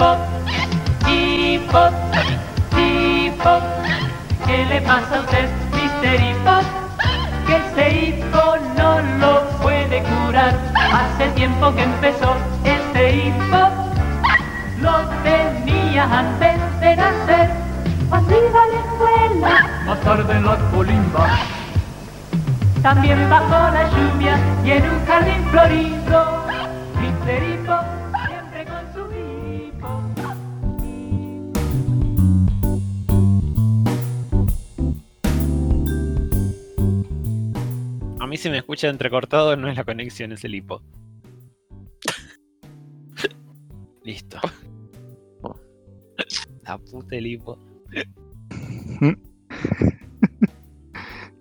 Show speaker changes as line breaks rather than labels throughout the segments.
hipo, hipo, hipo. ¿Qué le pasa a usted, Mr. Hipo? Que ese hipo no lo puede curar. Hace tiempo que empezó este hipo. Lo tenía antes de nacer. Va la escuela. Más tarde en la colimba. También bajo la lluvia y en un jardín florido. Mr. Hipo,
A mí se me escucha entrecortado, no es la conexión, es el hipo. Listo. La puta el hipo.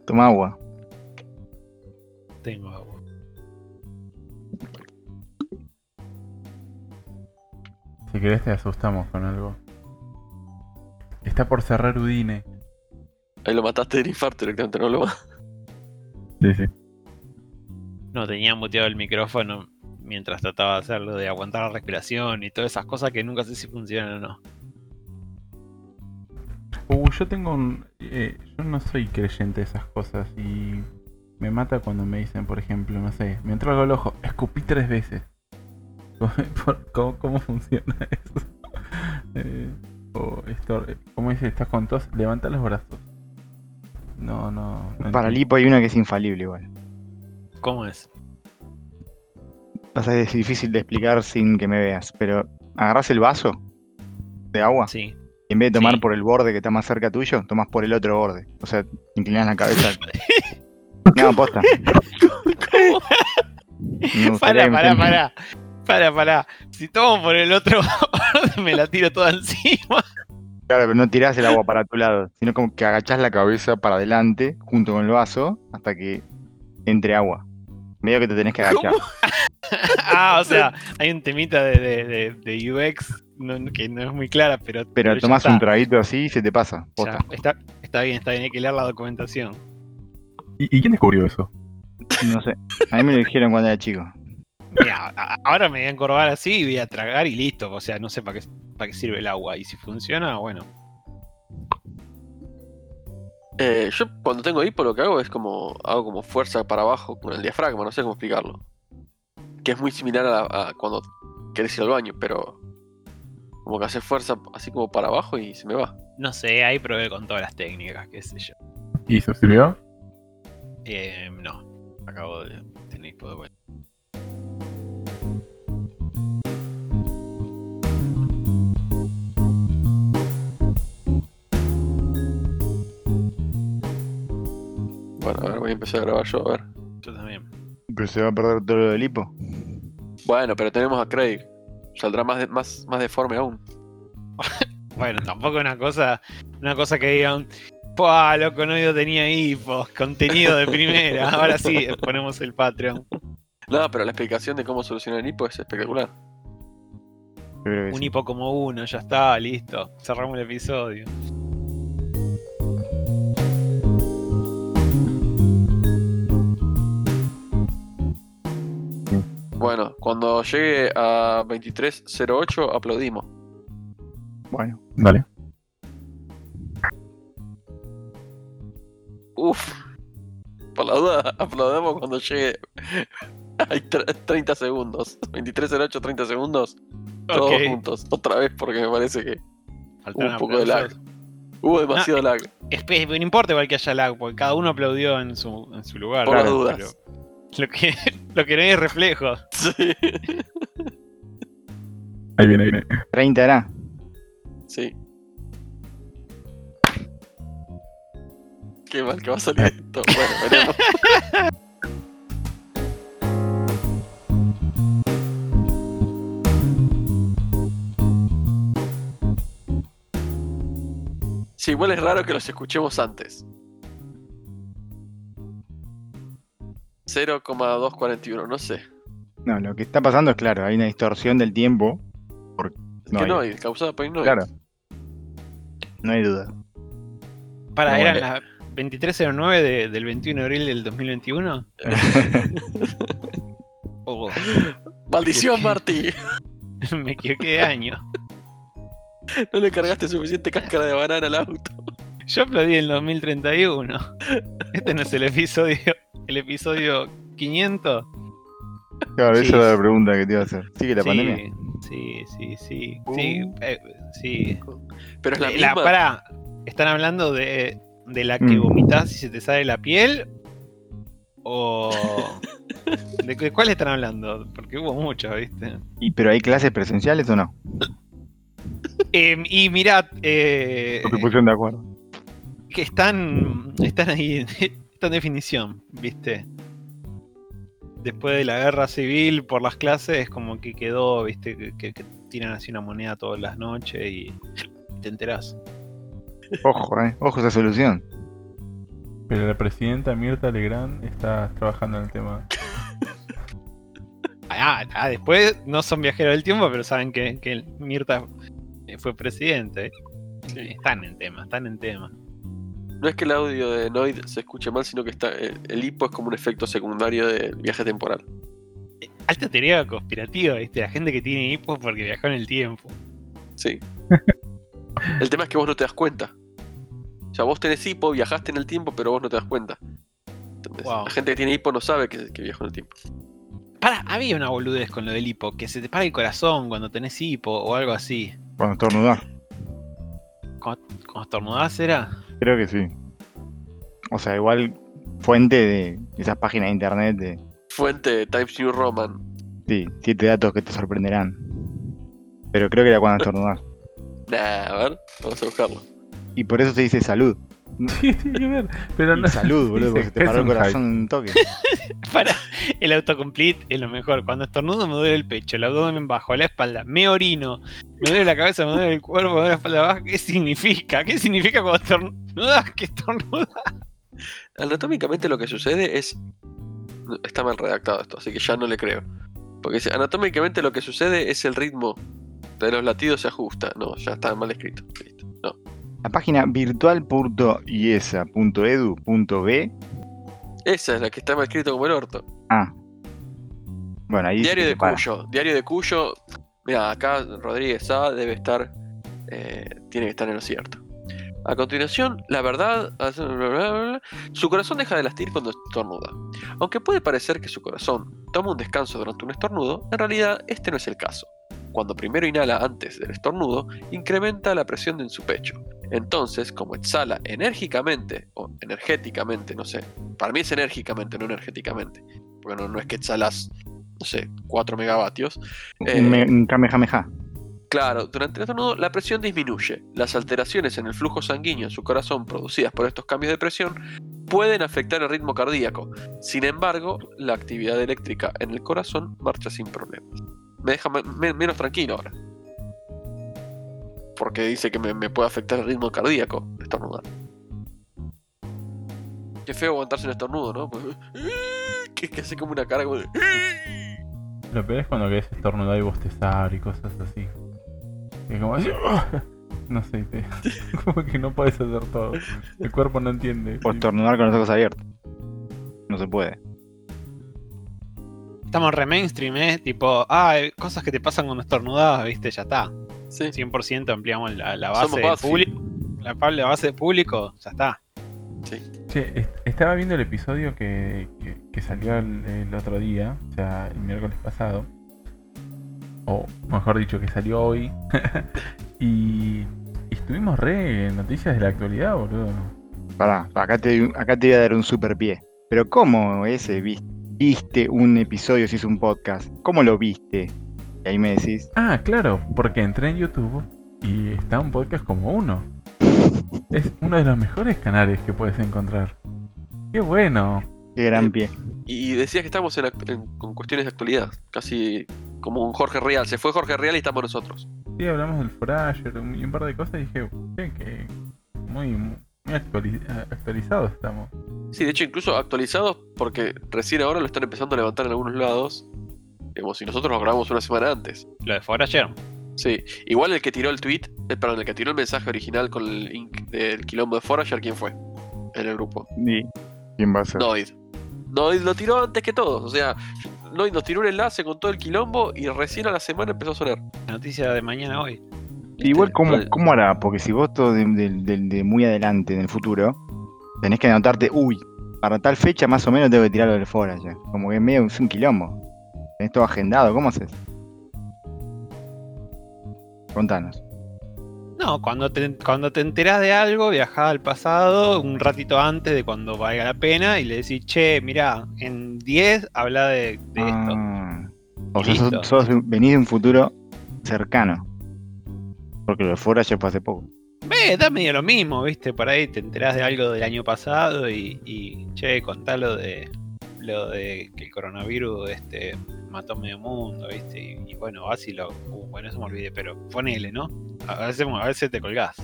Toma agua.
Tengo agua.
Si querés te asustamos con algo. Está por cerrar Udine.
Ahí lo mataste del infarto directamente, no lo
Sí, sí.
No tenía muteado el micrófono mientras trataba de hacerlo, de aguantar la respiración y todas esas cosas que nunca sé si funcionan o no.
Uh, yo tengo un... eh, yo no soy creyente de esas cosas y me mata cuando me dicen, por ejemplo, no sé, me entró algo al ojo, escupí tres veces. ¿Cómo, cómo- funciona eso? Eh, o esto, eh, ¿cómo dice? ¿Estás con tos? Levanta los brazos. No, no. no
Para lipo hay una que es infalible igual.
¿Cómo es?
Pasa que es difícil de explicar sin que me veas, pero agarras el vaso de agua
Sí.
y en vez de tomar
Sí.
por el borde que está más cerca tuyo, tomas por el otro borde. O sea, inclinas la cabeza. No, posta. Me gustaría
Pará, pará, pará. Pará, pará. Si tomo por el otro me la tiro toda encima.
Claro, pero no tirás el agua para tu lado, sino como que agachás la cabeza para adelante junto con el vaso hasta que entre agua. Medio que te tenés que agachar.
Ah, o sea, hay un temita de, de- de- de UX no- que no es muy clara, pero.
Pero
ya
tomás un traguito así y se te pasa. Posta.
está, está bien, está bien, hay que leer la documentación.
¿Y, y quién descubrió eso?
No sé. A mí me lo dijeron cuando era chico.
Mira, ahora me voy a encorvar así y voy a tragar y listo. O sea, no sé para qué, para qué sirve el agua. Y si funciona, bueno.
Eh, yo cuando tengo hipo lo que hago es como hago como fuerza para abajo con el diafragma, no sé cómo explicarlo. Que es muy similar a, la- a cuando querés ir al baño, pero como que hace fuerza así como para abajo y se me va.
No sé, ahí probé con todas las técnicas, qué sé yo.
¿Y eso sirvió?
Eh, no, acabo de tener hipo de vuelta.
Bueno, a ver, voy a empezar a grabar yo, a ver.
Yo también.
Pero se va a perder todo lo del hipo.
Bueno, pero tenemos a Craig. Saldrá más, de- más, más deforme aún.
Bueno, tampoco una cosa, una cosa que digan, ¡Pua, loco, no yo tenía hipo! Contenido de primera. Ahora sí, ponemos el Patreon.
No, pero la explicación de cómo solucionar el hipo es espectacular.
Un hipo como uno, ya está, listo. Cerramos el episodio.
Bueno, cuando llegue a 23.08 aplaudimos.
Bueno,
Dale.
Uf. Por la duda, aplaudamos cuando llegue. Hay tre- 30 segundos. 23.08, 30 segundos. Todos juntos. Otra vez porque me parece que
Faltaron
un poco de lag. hubo demasiado lag.
Espe- No importa igual que haya lag, porque cada uno aplaudió en su, en su lugar.
Por las dudas.
pero Lo que, lo que no hay es reflejo.
Sí.
Ahí viene, ahí viene.
30 era.
sí. Qué mal que va a salir esto. Bueno, veremos. Sí, igual es raro que los escuchemos antes. 0,241, no sé.
No, lo que está pasando es claro, hay una distorsión del tiempo.
Es
No
que
hay.
no hay, causada por no.
Claro. No hay duda.
Para,
No,
¿eran las 2309 de- del 21 de abril del 2021? Oh,
Maldición, Marty.
me equivoqué de año.
No le cargaste suficiente cáscara de banana al auto.
Yo aplaudí en el 2031. Este no es el episodio. El episodio 500.
Claro,
Sí.
esa era la pregunta que te iba a hacer. ¿Sigue la
sí,
pandemia?
Sí, sí, sí. Sí,
Uh.
eh, sí.
Pero es la
Eh, La,
misma.
pará, ¿están hablando de, de la que
Mm.
vomitas y se te sale la piel? ¿O de, qué- cuál están hablando? Porque hubo muchos, ¿viste?
¿Y, ¿Pero hay clases presenciales o no?
Eh, y mirad, eh,
¿O se pusieron de acuerdo?
que están, están ahí, en definición, ¿viste? Después de la guerra civil por las clases, como que quedó, ¿viste? Que, que- que tiran así una moneda todas las noches y te enterás.
Ojo, eh. Ojo esa solución.
Pero la presidenta Mirta Legrand está trabajando en el tema.
Ah, ah, después no son viajeros del tiempo, pero saben que, que Mirta eh, fue presidente.
Sí.
Están en tema, están en tema.
No es que el audio de Noid se escuche mal, sino que está el, el hipo es como un efecto secundario del viaje temporal.
Alta teoría conspirativa, ¿viste? La gente que tiene hipo porque viajó en el tiempo.
Sí. el tema es que vos no te das cuenta. O sea, vos tenés hipo, viajaste en el tiempo, pero vos no te das cuenta.
Wow.
La gente que tiene hipo no sabe que, que viajó en el tiempo.
Para, había una boludez con lo del hipo, que se te para el corazón cuando tenés hipo o algo así.
Cuando estornudar.
Cuando, cuando estornudás era.
Creo que sí. O sea, igual fuente de esas páginas de internet de...
Fuente Times New Roman.
Sí, siete datos que te sorprenderán. Pero creo que era cuando estornudar.
Nah, a ver, vamos a buscarlo.
Y por eso se dice salud.
Sí, tiene que ver. Pero
Y
no.
salud, boludo, porque se te paró el corazón en un toque.
Para, el autocomplete es lo mejor. Cuando estornudo me duele el pecho, el abdomen bajo, la espalda, me orino, me duele la cabeza, me duele el cuerpo, me duele la espalda baja. ¿Qué significa? ¿Qué significa cuando estornudas? ¿Qué estornudas?
Anatómicamente lo que sucede es. Está mal redactado esto, así que ya no le creo. Porque dice, anatómicamente lo que sucede es el ritmo de los latidos se ajusta. No, ya está mal escrito. Listo. No.
La página virtual.iesa.edu.b
Esa es la que está mal escrito como el orto.
Ah. Bueno, ahí
Diario de
separa.
Cuyo. Diario de Cuyo. Mira, acá Rodríguez A debe estar. eh, tiene que estar en lo cierto. A continuación, la verdad. Su corazón deja de latir cuando estornuda. Aunque puede parecer que su corazón toma un descanso durante un estornudo, en realidad este no es el caso. Cuando primero inhala antes del estornudo, incrementa la presión en su pecho. Entonces, como exhala enérgicamente, o energéticamente, no sé. Para mí es enérgicamente, no energéticamente. Porque no, no es que exhalas, no sé, 4 megavatios. Eh,
me- kamehameha.
Claro, durante el estornudo la presión disminuye. Las alteraciones en el flujo sanguíneo en su corazón producidas por estos cambios de presión pueden afectar el ritmo cardíaco. Sin embargo, la actividad eléctrica en el corazón marcha sin problemas. Me deja me- me- menos tranquilo ahora. Porque dice que me, me puede afectar el ritmo cardíaco estornudar. Qué feo aguantarse un estornudo, ¿no? Que, que hace como una cara como de...
Lo peor es cuando querés estornudar y bostezar y cosas así. Es como así. No sé, te- como que no puedes hacer todo. El cuerpo no entiende.
O estornudar con los ojos abiertos. No se puede.
Estamos re mainstream, ¿eh? Tipo, ah, eh, cosas que te pasan cuando estornudas, ¿viste? Ya está.
Sí.
100% ampliamos la, la base
Somos
del público. La, la base de público, ya está.
Che, est- estaba viendo el episodio que, que- que salió el, el otro día, o sea, el miércoles pasado. O mejor dicho, que salió hoy. y, y estuvimos re en noticias de la actualidad, boludo.
Pará, acá te, acá te voy a dar un super pie. Pero ¿cómo ese vis- viste un episodio si es un podcast? ¿Cómo lo viste? Y ahí me decís,
Ah, claro, porque entré en YouTube y está un podcast como uno. Es uno de los mejores canales que puedes encontrar. ¡Qué bueno!
qué gran pie.
Y decías que estamos en, con cuestiones de actualidad, casi como un Jorge Real. Se fue Jorge Real y estamos nosotros.
Sí, hablamos del Forager y un par de cosas y dije, che, que muy, muy actuali- actualizados estamos.
Sí, de hecho, incluso actualizados porque recién ahora lo están empezando a levantar en algunos lados. Como si nosotros lo grabamos una semana antes.
Lo de Forager.
Sí, igual el que tiró el tweet, eh, perdón, el que tiró el mensaje original con el link del quilombo de Forager, ¿quién fue? En el grupo.
¿Y quién va a ser?
Noid. Noid lo tiró antes que todos. O sea, Noid nos tiró un enlace con todo el quilombo y recién a la semana empezó a sonar.
La noticia de mañana hoy.
Igual, ¿cómo, cómo hará? Porque si vos todo de, de- de- de muy adelante en el futuro, tenés que anotarte, uy, para tal fecha más o menos tengo que tirarlo del fora ya. Como que es medio es un quilombo. Tenés todo agendado, ¿cómo haces? Contanos.
No, cuando te, cuando te enterás de algo, viajás al pasado un ratito antes de cuando valga la pena y le decís, che, mirá, en 10 habla de, de esto.
Ah, o sea, sos, sos venís de un futuro cercano. Porque lo de fora ya fue hace poco.
Ve, da medio lo mismo, viste, por ahí te enterás de algo del año pasado y, y che, contá lo de lo de que el coronavirus este mató medio mundo, viste, y, y bueno, vas y lo. uh, bueno, eso me olvidé, pero ponele, ¿no? A veces, a veces te colgás.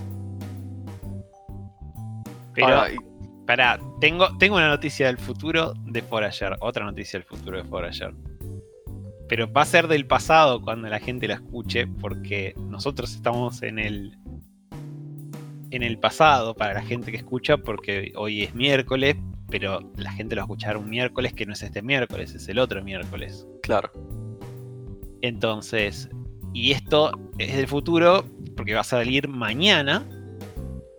Pero,
Ahora, y-
pará, tengo, tengo una noticia del futuro de Forager, otra noticia del futuro de Forager. Pero va a ser del pasado cuando la gente la escuche, porque nosotros estamos en el en el pasado para la gente que escucha, porque hoy es miércoles, pero la gente lo va a escuchar un miércoles que no es este miércoles, es el otro miércoles.
claro.
Entonces, y esto es del futuro porque va a salir mañana,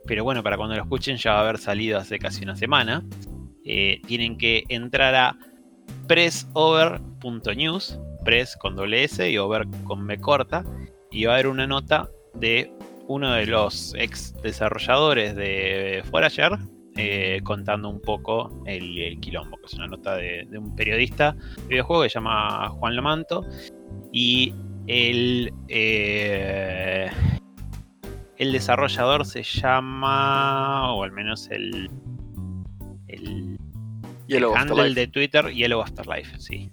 pero bueno, para cuando lo escuchen ya va a haber salido hace casi una semana. Eh, tienen que entrar a pressover.news, press con doble S y over con B corta, y va a haber una nota de uno de los ex desarrolladores de Forager eh, contando un poco el, el quilombo, que es una nota de, de un periodista de videojuego que se llama Juan Lamanto y el, eh, el desarrollador se llama, o al menos el, el
Yellow
handle
Afterlife.
de Twitter, Yellow Afterlife, sí.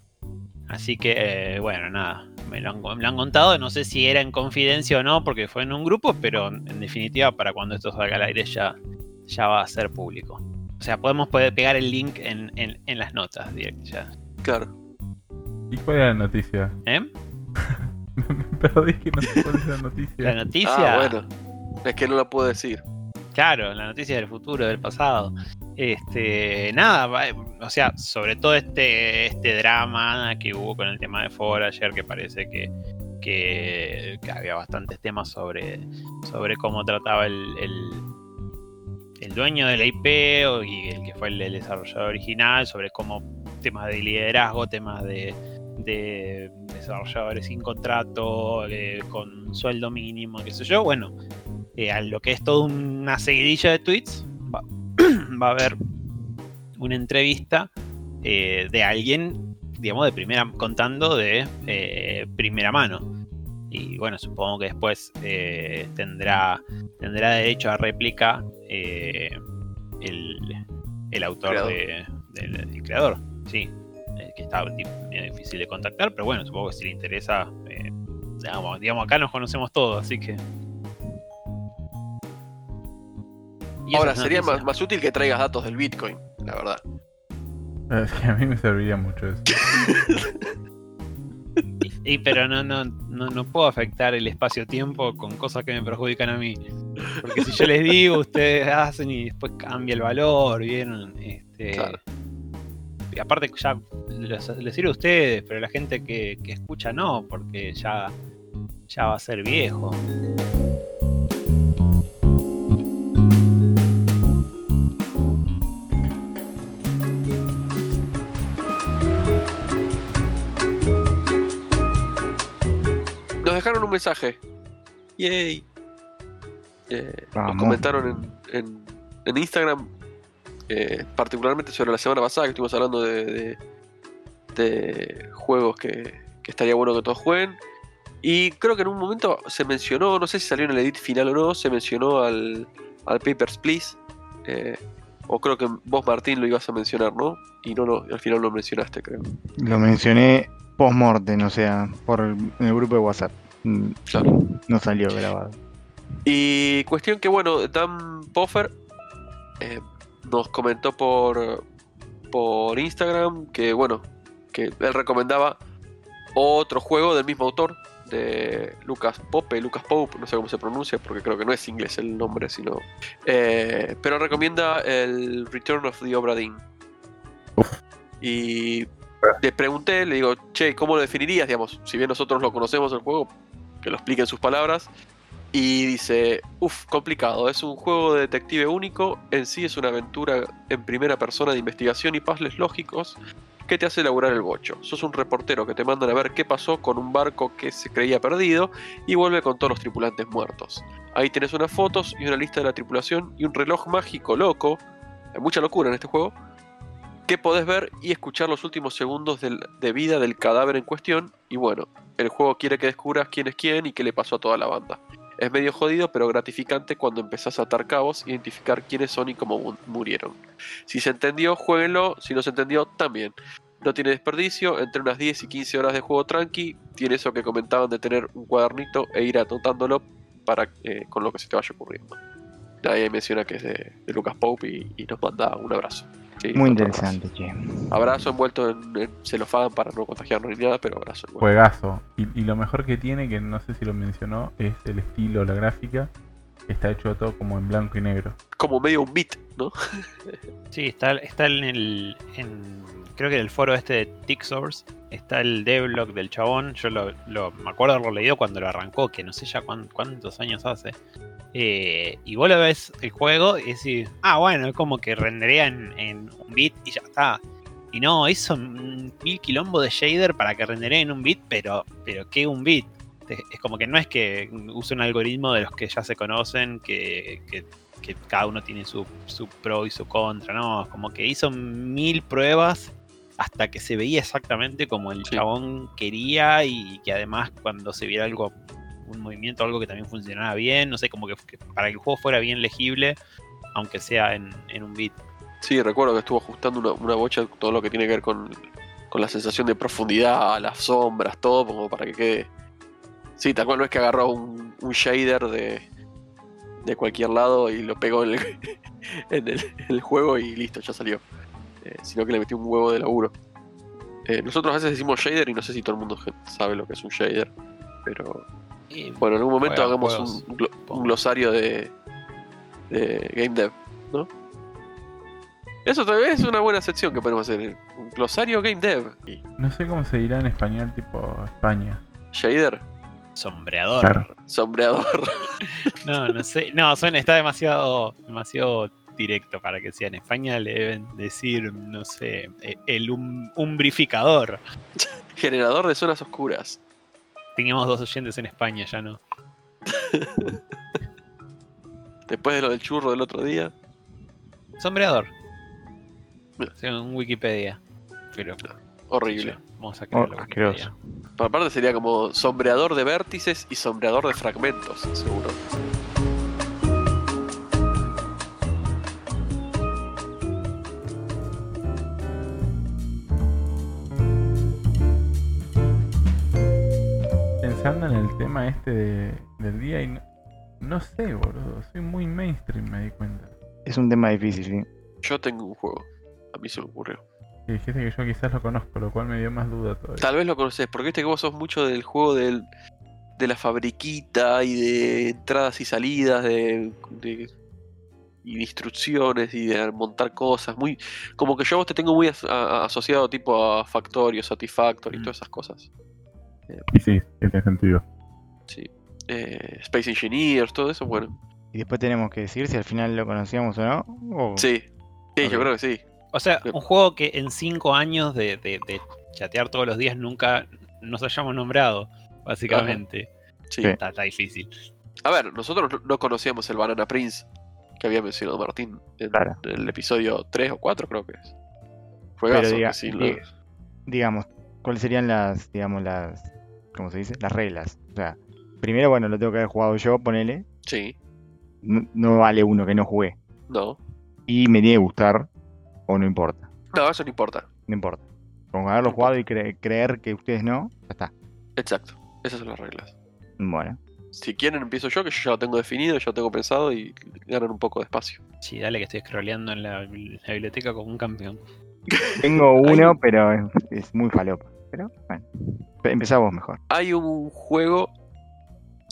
Así que, eh, bueno, nada, me lo, han, me lo han contado, no sé si era en confidencia o no, porque fue en un grupo, pero en definitiva, para cuando esto salga al aire ya, ya va a ser público. O sea, podemos poder pegar el link en, en- en las notas direct ya.
Claro.
¿Y cuál era la noticia?
¿Eh?
Me perdí que no sé cuál es la noticia.
La noticia.
Ah, bueno. Es que no la puedo decir.
Claro, la noticia del futuro, del pasado. Este, nada, va- o sea, sobre todo este, este drama que hubo con el tema de Fora ayer, que parece que, que, había bastantes temas sobre, sobre cómo trataba el, el, el dueño de la IP y el que fue el, el desarrollador original, sobre cómo temas de liderazgo, temas de, de desarrolladores sin contrato, eh, con sueldo mínimo, qué sé yo. Bueno, eh, a lo que es toda una seguidilla de tweets, va, va a haber una entrevista eh, de alguien, digamos, de primera, contando de eh, primera mano. Y bueno, supongo que después eh, tendrá, tendrá derecho a réplica eh, el, el autor de- del el creador, sí. que está difícil de contactar, pero bueno, supongo que si le interesa, eh, digamos, digamos, acá nos conocemos todos, así que Y
Ahora,
es
sería más, más útil que traigas datos del Bitcoin, la verdad.
Eh, sí, a mí me serviría mucho eso.
Y, y pero no, no, no, no puedo afectar el espacio-tiempo con cosas que me perjudican a mí. Porque si yo les digo, ustedes hacen y después cambia el valor, ¿vieron? Este,
Claro.
Y aparte ya les, les sirve a ustedes, pero la gente que, que escucha no, porque ya, ya va a ser viejo.
Mensaje. Yay. Eh, nos comentaron en, en- en Instagram, eh, particularmente sobre la semana pasada que estuvimos hablando de, de- de juegos que, que estaría bueno que todos jueguen. Y creo que en un momento se mencionó, no sé si salió en el edit final o no, se mencionó al, al Papers, Please. eh, o creo que vos, Martín, lo ibas a mencionar, ¿no? Y no lo, al final lo mencionaste, creo.
Lo mencioné post-mortem, o sea, por el, en el grupo de WhatsApp. Mm,
Claro.
No salió grabado.
Y cuestión que, bueno, Dan Poffer eh, nos comentó por, por Instagram que, bueno, que él recomendaba otro juego del mismo autor, de Lucas Pope, Lucas Pope, no sé cómo se pronuncia, porque creo que no es inglés el nombre, sino... eh, pero recomienda el Return of the Obra Dinn. Y le pregunté, le digo, che, ¿cómo lo definirías? Digamos, si bien nosotros lo conocemos el juego, que lo explique en sus palabras. Y dice, uff, complicado, es un juego de detective único, en sí es una aventura en primera persona de investigación y puzzles lógicos que te hace elaborar el bocho. Sos un reportero que te mandan a ver qué pasó con un barco que se creía perdido y vuelve con todos los tripulantes muertos. Ahí tenés unas fotos y una lista de la tripulación y un reloj mágico loco, hay mucha locura en este juego, podés ver y escuchar los últimos segundos de vida del cadáver en cuestión. Y bueno, el juego quiere que descubras quién es quién y qué le pasó a toda la banda. Es medio jodido, pero gratificante cuando empezás a atar cabos, identificar quiénes son y cómo mu- murieron. Si se entendió, jueguenlo. Si no se entendió, también. No tiene desperdicio, entre unas 10 y 15 horas de juego tranqui. Tiene eso que comentaban de tener un cuadernito e ir anotándolo para, eh, con lo que se te vaya ocurriendo. Ahí menciona que es de, Lucas Pope y nos manda un abrazo. Sí,
Muy interesante, che.
Abrazo, Abrazo envuelto en, en celofán para no contagiarnos ni nada, pero abrazo envuelto.
Juegazo. Y, y lo mejor que tiene, que no sé si lo mencionó, es el estilo, la gráfica. Está hecho todo como en blanco y negro.
Como medio un beat, ¿no?
Sí, está, está en el. en- creo que en el foro este de TickSource está el devlog del chabón. Yo lo, me acuerdo haberlo leído cuando lo arrancó, que no sé ya cuán- cuántos años hace. Eh, y vos lo ves el juego y decís, ah, bueno, es como que rendería en, un bit y ya está. Y no, hizo mil quilombo de shader para que renderee en un bit, pero, pero ¿qué un bit? Es es como que no es que use un algoritmo de los que ya se conocen, que, que cada uno tiene su, su pro y su contra, ¿no? Como que hizo mil pruebas hasta que se veía exactamente como el
Sí.
chabón quería y que además cuando se viera algo, un movimiento, algo que también funcionara bien, no sé, como que, que para que el juego fuera bien legible, aunque sea en, en un bit.
Sí, recuerdo que estuvo ajustando una, una bocha todo lo que tiene que ver con, con la sensación de profundidad, las sombras, todo, como para que quede. Sí, tal cual no es que agarró un, un shader de, de cualquier lado y lo pegó en el, en el, en el juego y listo, ya salió. Eh, sino que le metió un huevo de laburo. Eh, nosotros a veces decimos shader y no sé si todo el mundo sabe lo que es un shader. Pero
Y,
bueno, en algún momento hagamos
juegos,
un, glo- un glosario de, de Game Dev, ¿no? Eso también es una buena sección que podemos hacer. Un glosario Game Dev. Y
No sé cómo se dirá en español, tipo España.
shader,
sombreador.
Claro.
sombreador.
No, no sé. No, suena, está demasiado, demasiado directo para que sea en España. Le deben decir, no sé, eh, el um- umbrificador.
generador de zonas oscuras.
Teníamos dos oyentes en España, ya no.
Después de lo del churro del otro día.
Sombreador. Según Wikipedia. Pero
Horrible.
vamos a
Oh,
creerlo.
asqueroso.
Por aparte sería como sombreador de vértices y sombreador de fragmentos, seguro.
De- del día y no, no sé, boludo. Soy muy mainstream, me di cuenta.
Es un tema difícil, sí.
Yo tengo un juego. A mí se me ocurrió.
Y dijiste que yo quizás lo conozco, lo cual me dio más duda todavía.
Tal vez lo conoces, porque viste que vos sos mucho del juego del, de la fabriquita y de entradas y salidas, de, de- y de instrucciones y de montar cosas. muy Como que yo a vos te tengo muy as- a- a- asociado tipo a Factorio, Satisfactory y
Mm.
todas esas cosas.
Y sí, tiene sentido.
Sí. Eh, Space Engineers, todo eso, bueno.
Y después tenemos que decir si al final lo conocíamos o no. o-
Sí. Sí, yo creo que sí.
O sea, un juego que en cinco años de, de- de chatear todos los días nunca nos hayamos nombrado, básicamente.
Sí.
Sí.
Está, está difícil.
A ver, nosotros no- no conocíamos el Banana Prince que había mencionado Martín en,
Claro.
en el episodio 3 o 4, creo que es. Juegazo,
diga-
que sí,
digamos, ¿cuáles serían las, digamos, las, ¿cómo se dice? Las reglas. O sea, primero, bueno, lo tengo que haber jugado yo, ponele.
sí,
No, no vale uno que no jugué.
no.
Y me tiene que gustar o no importa.
No, eso no importa.
No importa. Con haberlo
No
jugado y cre- creer que ustedes no, ya está.
Exacto. Esas son las reglas.
Bueno.
Si quieren, empiezo yo, que yo ya lo tengo definido, ya lo tengo pensado y ganan un poco de espacio.
Sí, dale que estoy scrolleando en la, biblioteca como un campeón.
Tengo uno, pero es, es muy falopa. Pero bueno. Empezamos mejor.
Hay un juego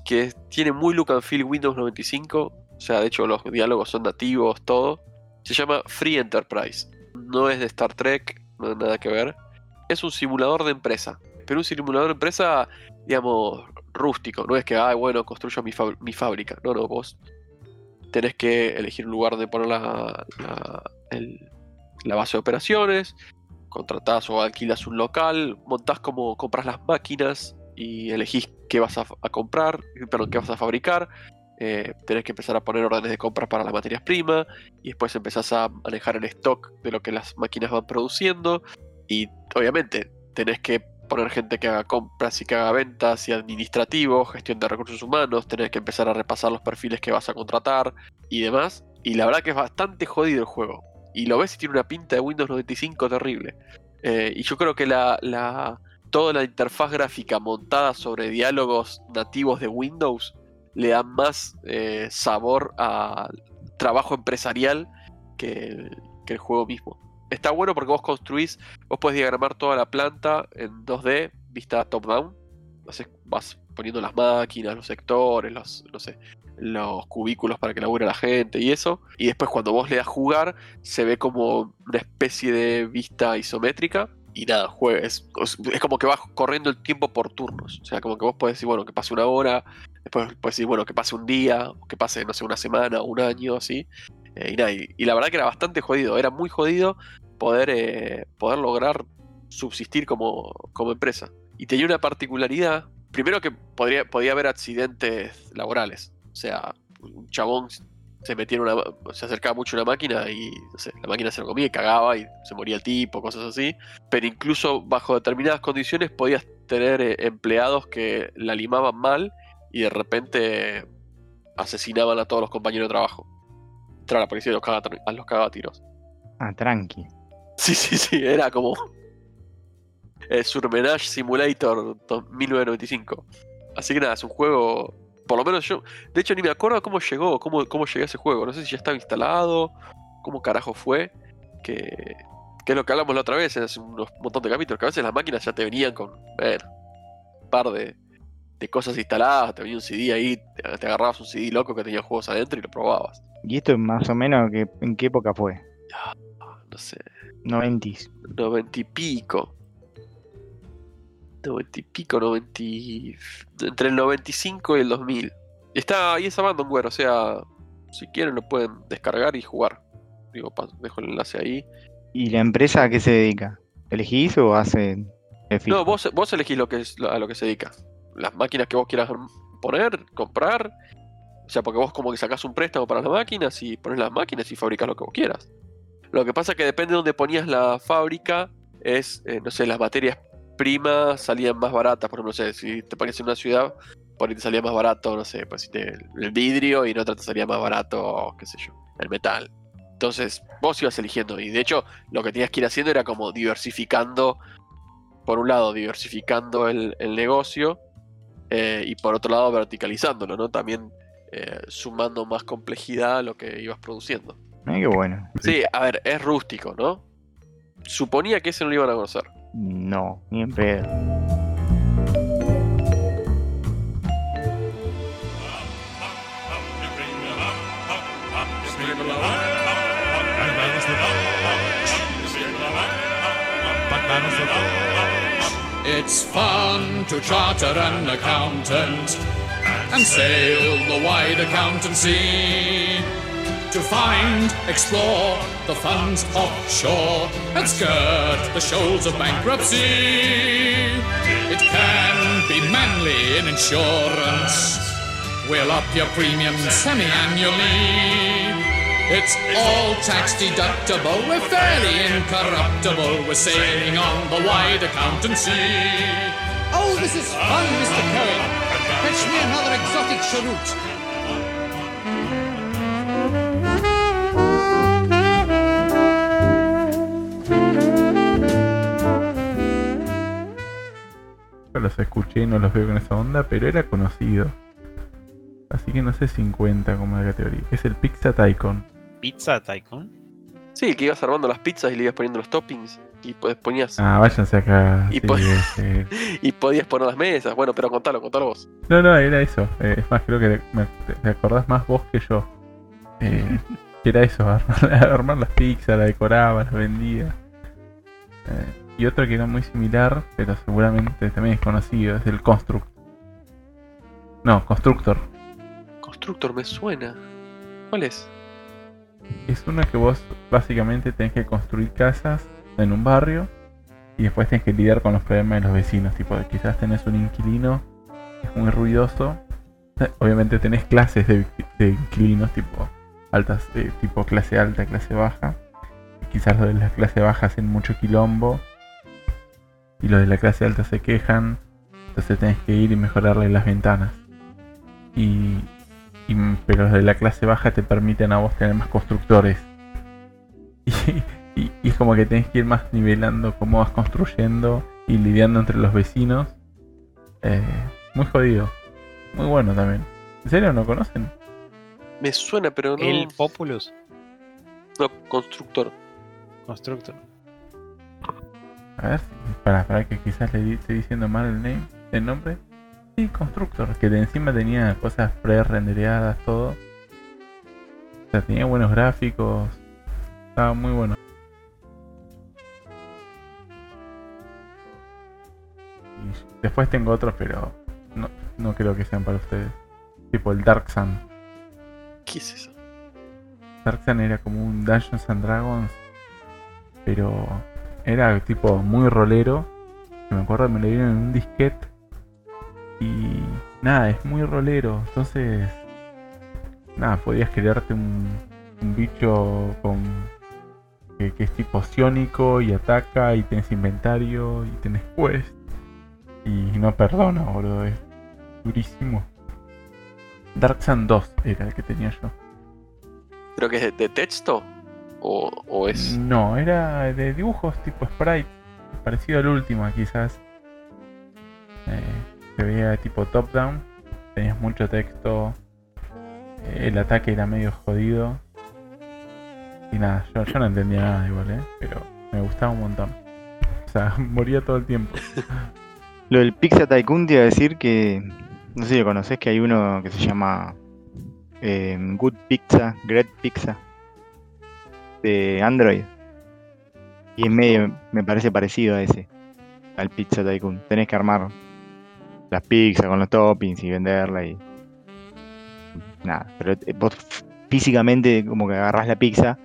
que tiene muy look and feel Windows 95. O sea, de hecho, los diálogos son nativos, todo. Se llama Free Enterprise. No es de Star Trek, no nada que ver. Es un simulador de empresa. pero un simulador de empresa, digamos, rústico. No es que, ay, bueno, construyo mi, fábrica. No, no, vos tenés que elegir un lugar donde poner la, la, la base de operaciones, contratás o alquilas un local, montás como compras las máquinas y elegís qué vas a, comprar, perdón, qué vas a fabricar. eh, tenés que empezar a poner órdenes de compra para las materias primas y después empezás a manejar el stock de lo que las máquinas van produciendo y obviamente tenés que poner gente que haga compras y que haga ventas y administrativo, gestión de recursos humanos, tenés que empezar a repasar los perfiles que vas a contratar y demás. Y la verdad que es bastante jodido el juego. Y lo ves y tiene una pinta de Windows 95 terrible. Eh, y yo creo que la- toda la interfaz gráfica montada sobre diálogos nativos de Windows le da más eh, sabor al trabajo empresarial que el, juego mismo. Está bueno porque vos construís, vos podés diagramar toda la planta en 2D, vista top-down. Vas poniendo las máquinas, los sectores, los, no sé, los cubículos para que labure la gente y eso. Y después cuando vos le das jugar, se ve como una especie de vista isométrica. Y nada, jue- es, es como que vas corriendo el tiempo por turnos. O sea, como que vos podés decir, bueno, que pase una hora, después puedes decir, bueno, que pase un día, que pase, no sé, una semana, un año, así. Eh, y, nada, y, y la verdad que era bastante jodido, era muy jodido poder, eh, poder lograr subsistir como, como empresa. Y tenía una particularidad, primero que podría, podía haber accidentes laborales. O sea, un chabón se metía en una, se acercaba mucho a una máquina y no sé, la máquina se lo comía y cagaba y se moría el tipo, cosas así. Pero incluso bajo determinadas condiciones podías tener eh, empleados que la limaban mal y de repente asesinaban a todos los compañeros de trabajo. Entraba la policía y los cagaba, los cagaba a tiros.
Ah, tranqui.
Sí, sí, sí, era como eh, Surmenage Simulator 1995. Así que nada, es un juego, por lo menos yo, de hecho ni me acuerdo cómo llegó, cómo, cómo llegué a ese juego, no sé si ya estaba instalado, cómo carajo fue, que, que es lo que hablamos la otra vez, hace unos montón de capítulos, que a veces las máquinas ya te venían con, bueno, un par de, de cosas instaladas, te venía un CD ahí, te, te agarrabas un CD loco que tenía juegos adentro y lo probabas.
¿Y esto más o menos que, en qué época fue?
No sé,
90
noventa y pico. Noventa y pico, noventa y... Entre el 95 y el 2000. Está ahí esa abandonware, o sea, si quieren lo pueden descargar y jugar. Digo, dejo el enlace ahí.
¿Y la empresa a qué se dedica? ¿Elegís o hace el fijo?
No, vos, vos elegís lo que es, a lo que se dedica. Las máquinas que vos quieras poner, comprar. O sea, porque vos como que sacás un préstamo para las máquinas y pones las máquinas y fabricas lo que vos quieras. Lo que pasa es que depende de dónde ponías la fábrica, es, eh, no sé, las materias primas salían más baratas. Por ejemplo, no sé, si te pones en una ciudad, por ahí te salía más barato, no sé, pues si te- el vidrio y en otra te salía más barato, qué sé yo, el metal. Entonces, vos ibas eligiendo. Y de hecho, lo que tenías que ir haciendo era como diversificando. Por un lado, diversificando el, el negocio. eh, y por otro lado, verticalizándolo, ¿no? También eh, sumando más complejidad a lo que ibas produciendo.
Ay, qué bueno.
Sí, a ver, es rústico, ¿no? Suponía que ese no lo iban a conocer.
No, ni en pedo.
It's fun to charter an accountant and sail the wide accountancy. To find, explore the funds offshore and skirt the shoals of bankruptcy. It can be manly in insurance. We'll up your premium semi annually. It's all tax deductible. We're fairly incorruptible. We're sailing on the wide accountancy. Oh, this is fun, Mr. Cohen. Fetch me another exotic cheroot.
Los escuché y no los veo con esa onda, pero era conocido. Así que no sé 50 como la categoría. Es el Pizza Tycoon.
Pizza Tycoon.
Sí, que ibas armando las pizzas y le ibas poniendo los toppings. Y pues ponías.
Ah, váyanse acá.
Y
Sí,
po-. Y podías poner las mesas. Bueno, pero contalo, contalo vos.
No, no, era eso. Eh, es más, creo que me, te acordás más vos que yo. Eh, que era eso, armar, armar las pizzas, las decoraba, las vendía. Eh, y otro que era muy similar, pero seguramente también es conocido, es el Construct. No, Constructor.
Constructor me suena. ¿Cuál es?
Es una que vos básicamente tenés que construir casas en un barrio y después tenés que lidiar con los problemas de los vecinos. Tipo, quizás tenés un inquilino que es muy ruidoso. Obviamente tenés clases de, de inquilinos, tipo altas, eh, tipo clase alta, clase baja. Y quizás los de la clase baja hacen mucho quilombo y los de la clase alta se quejan. Entonces tenés que ir y mejorarle las ventanas. Y, y- pero los de la clase baja te permiten a vos tener más constructores. Y, y- y es como que tenés que ir más nivelando cómo vas construyendo y lidiando entre los vecinos. Eh, muy jodido. Muy bueno también. ¿En serio no conocen?
Me suena, pero no.
El Populus
No, constructor.
Constructor.
A ver, para, para que quizás le esté diciendo mal el name, el nombre. Sí, Constructor, que de encima tenía cosas pre-rendereadas, todo. O sea, tenía buenos gráficos. Estaba muy bueno. Y después tengo otros, pero no, no creo que sean para ustedes. Tipo el Dark Sun.
¿Qué es eso?
Dark Sun era como un Dungeons and Dragons, pero era tipo muy rolero. Me acuerdo me lo dieron en un disquete y nada, es muy rolero. Entonces, nada, podías crearte un, un bicho con que, es tipo ciónico y ataca y tenés inventario y tenés quest y no perdona, boludo, es durísimo. Dark Sun 2 era el que tenía yo.
¿Pero que es de texto? ¿O, o es.?
No, era de dibujos tipo sprite, parecido al último quizás. Eh, se veía tipo top down, tenías mucho texto, eh, el ataque era medio jodido. Y nada, yo, yo no entendía nada igual, ¿eh? pero me gustaba un montón. O sea, moría todo el tiempo.
Lo del Pizza Tycoon te iba a decir que. No sé si lo conoces, que hay uno que se llama eh, Good Pizza, Great Pizza de Android. Y es medio, me parece parecido a ese, al Pizza Tycoon. Tenés que armar las pizzas con los toppings y venderla y. Nada, pero eh, vos físicamente como que agarrás la pizza,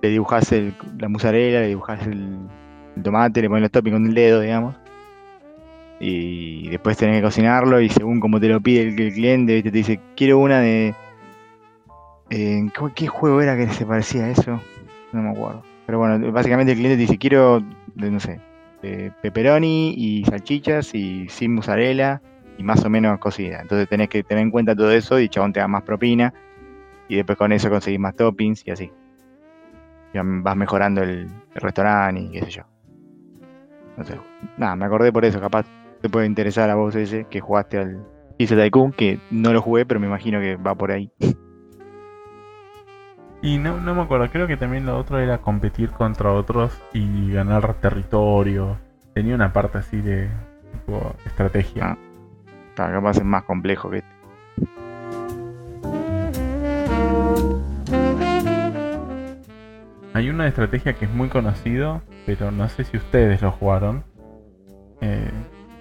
le dibujás el- la mozzarella, le dibujás el, tomate, le pones los toppings con el dedo, digamos y después tenés que cocinarlo y según como te lo pide el, el cliente, te dice, quiero una de... eh, ¿qué, qué juego era que se parecía a eso? No me acuerdo. Pero bueno, básicamente el cliente te dice, quiero, no sé, de pepperoni y salchichas y sin mozzarella y más o menos cocida. Entonces tenés que tener en cuenta todo eso y chabón te da más propina y después con eso conseguís más toppings y así. Y vas mejorando el, restaurante y qué sé yo. No sé. Nada, me acordé por eso, capaz te puede interesar a vos ese que jugaste al Pizza Tycoon, que no lo jugué, pero me imagino que va por ahí.
Y no, no me acuerdo, creo que también lo otro era competir contra otros y ganar territorio. Tenía una parte así de tipo estrategia.
Ah. Capaz es más complejo que este.
Hay una estrategia que es muy conocido, pero no sé si ustedes lo jugaron. Eh,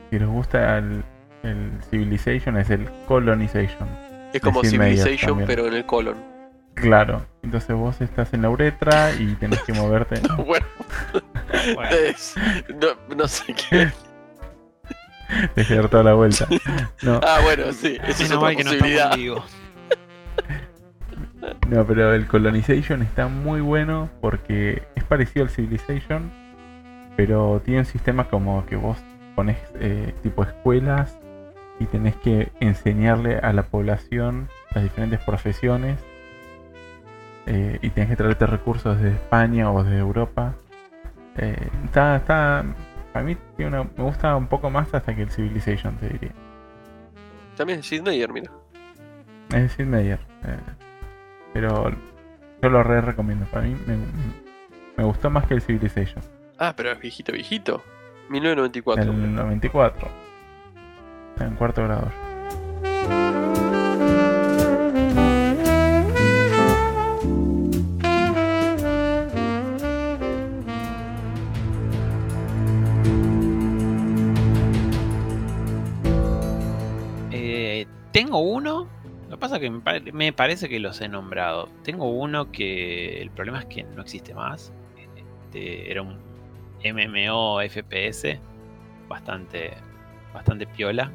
si les gusta el, el Civilization, es el Colonization.
Es como Civilization, pero en el colon.
Claro, entonces vos estás en la uretra y tenés que moverte.
Bueno,
Bueno,
es- no, no sé qué.
Tienes que dar toda la vuelta. No,
Ah, bueno, sí, esa es otra
que no
no, pero el Colonization está muy bueno porque es parecido al Civilization, pero tiene un sistema como que vos pones eh, tipo escuelas y tenés que enseñarle a la población las diferentes profesiones eh, y tenés que traerte recursos de España o de Europa. Eh, está, está, a mí una- me gusta un poco más hasta que el Civilization, te diría.
También es Sid Meier, mira.
Es decir, Meyer. eh, pero yo lo re recomiendo. Para mí me, me gustó más que el Civilization.
Ah, pero es viejito, viejito. 1994.
El 94. Está en cuarto grado.
Tengo uno. Lo que pasa es que me, pare- me parece que los he nombrado. Tengo uno que el problema es que no existe más. Este, era un MMO FPS bastante, bastante piola.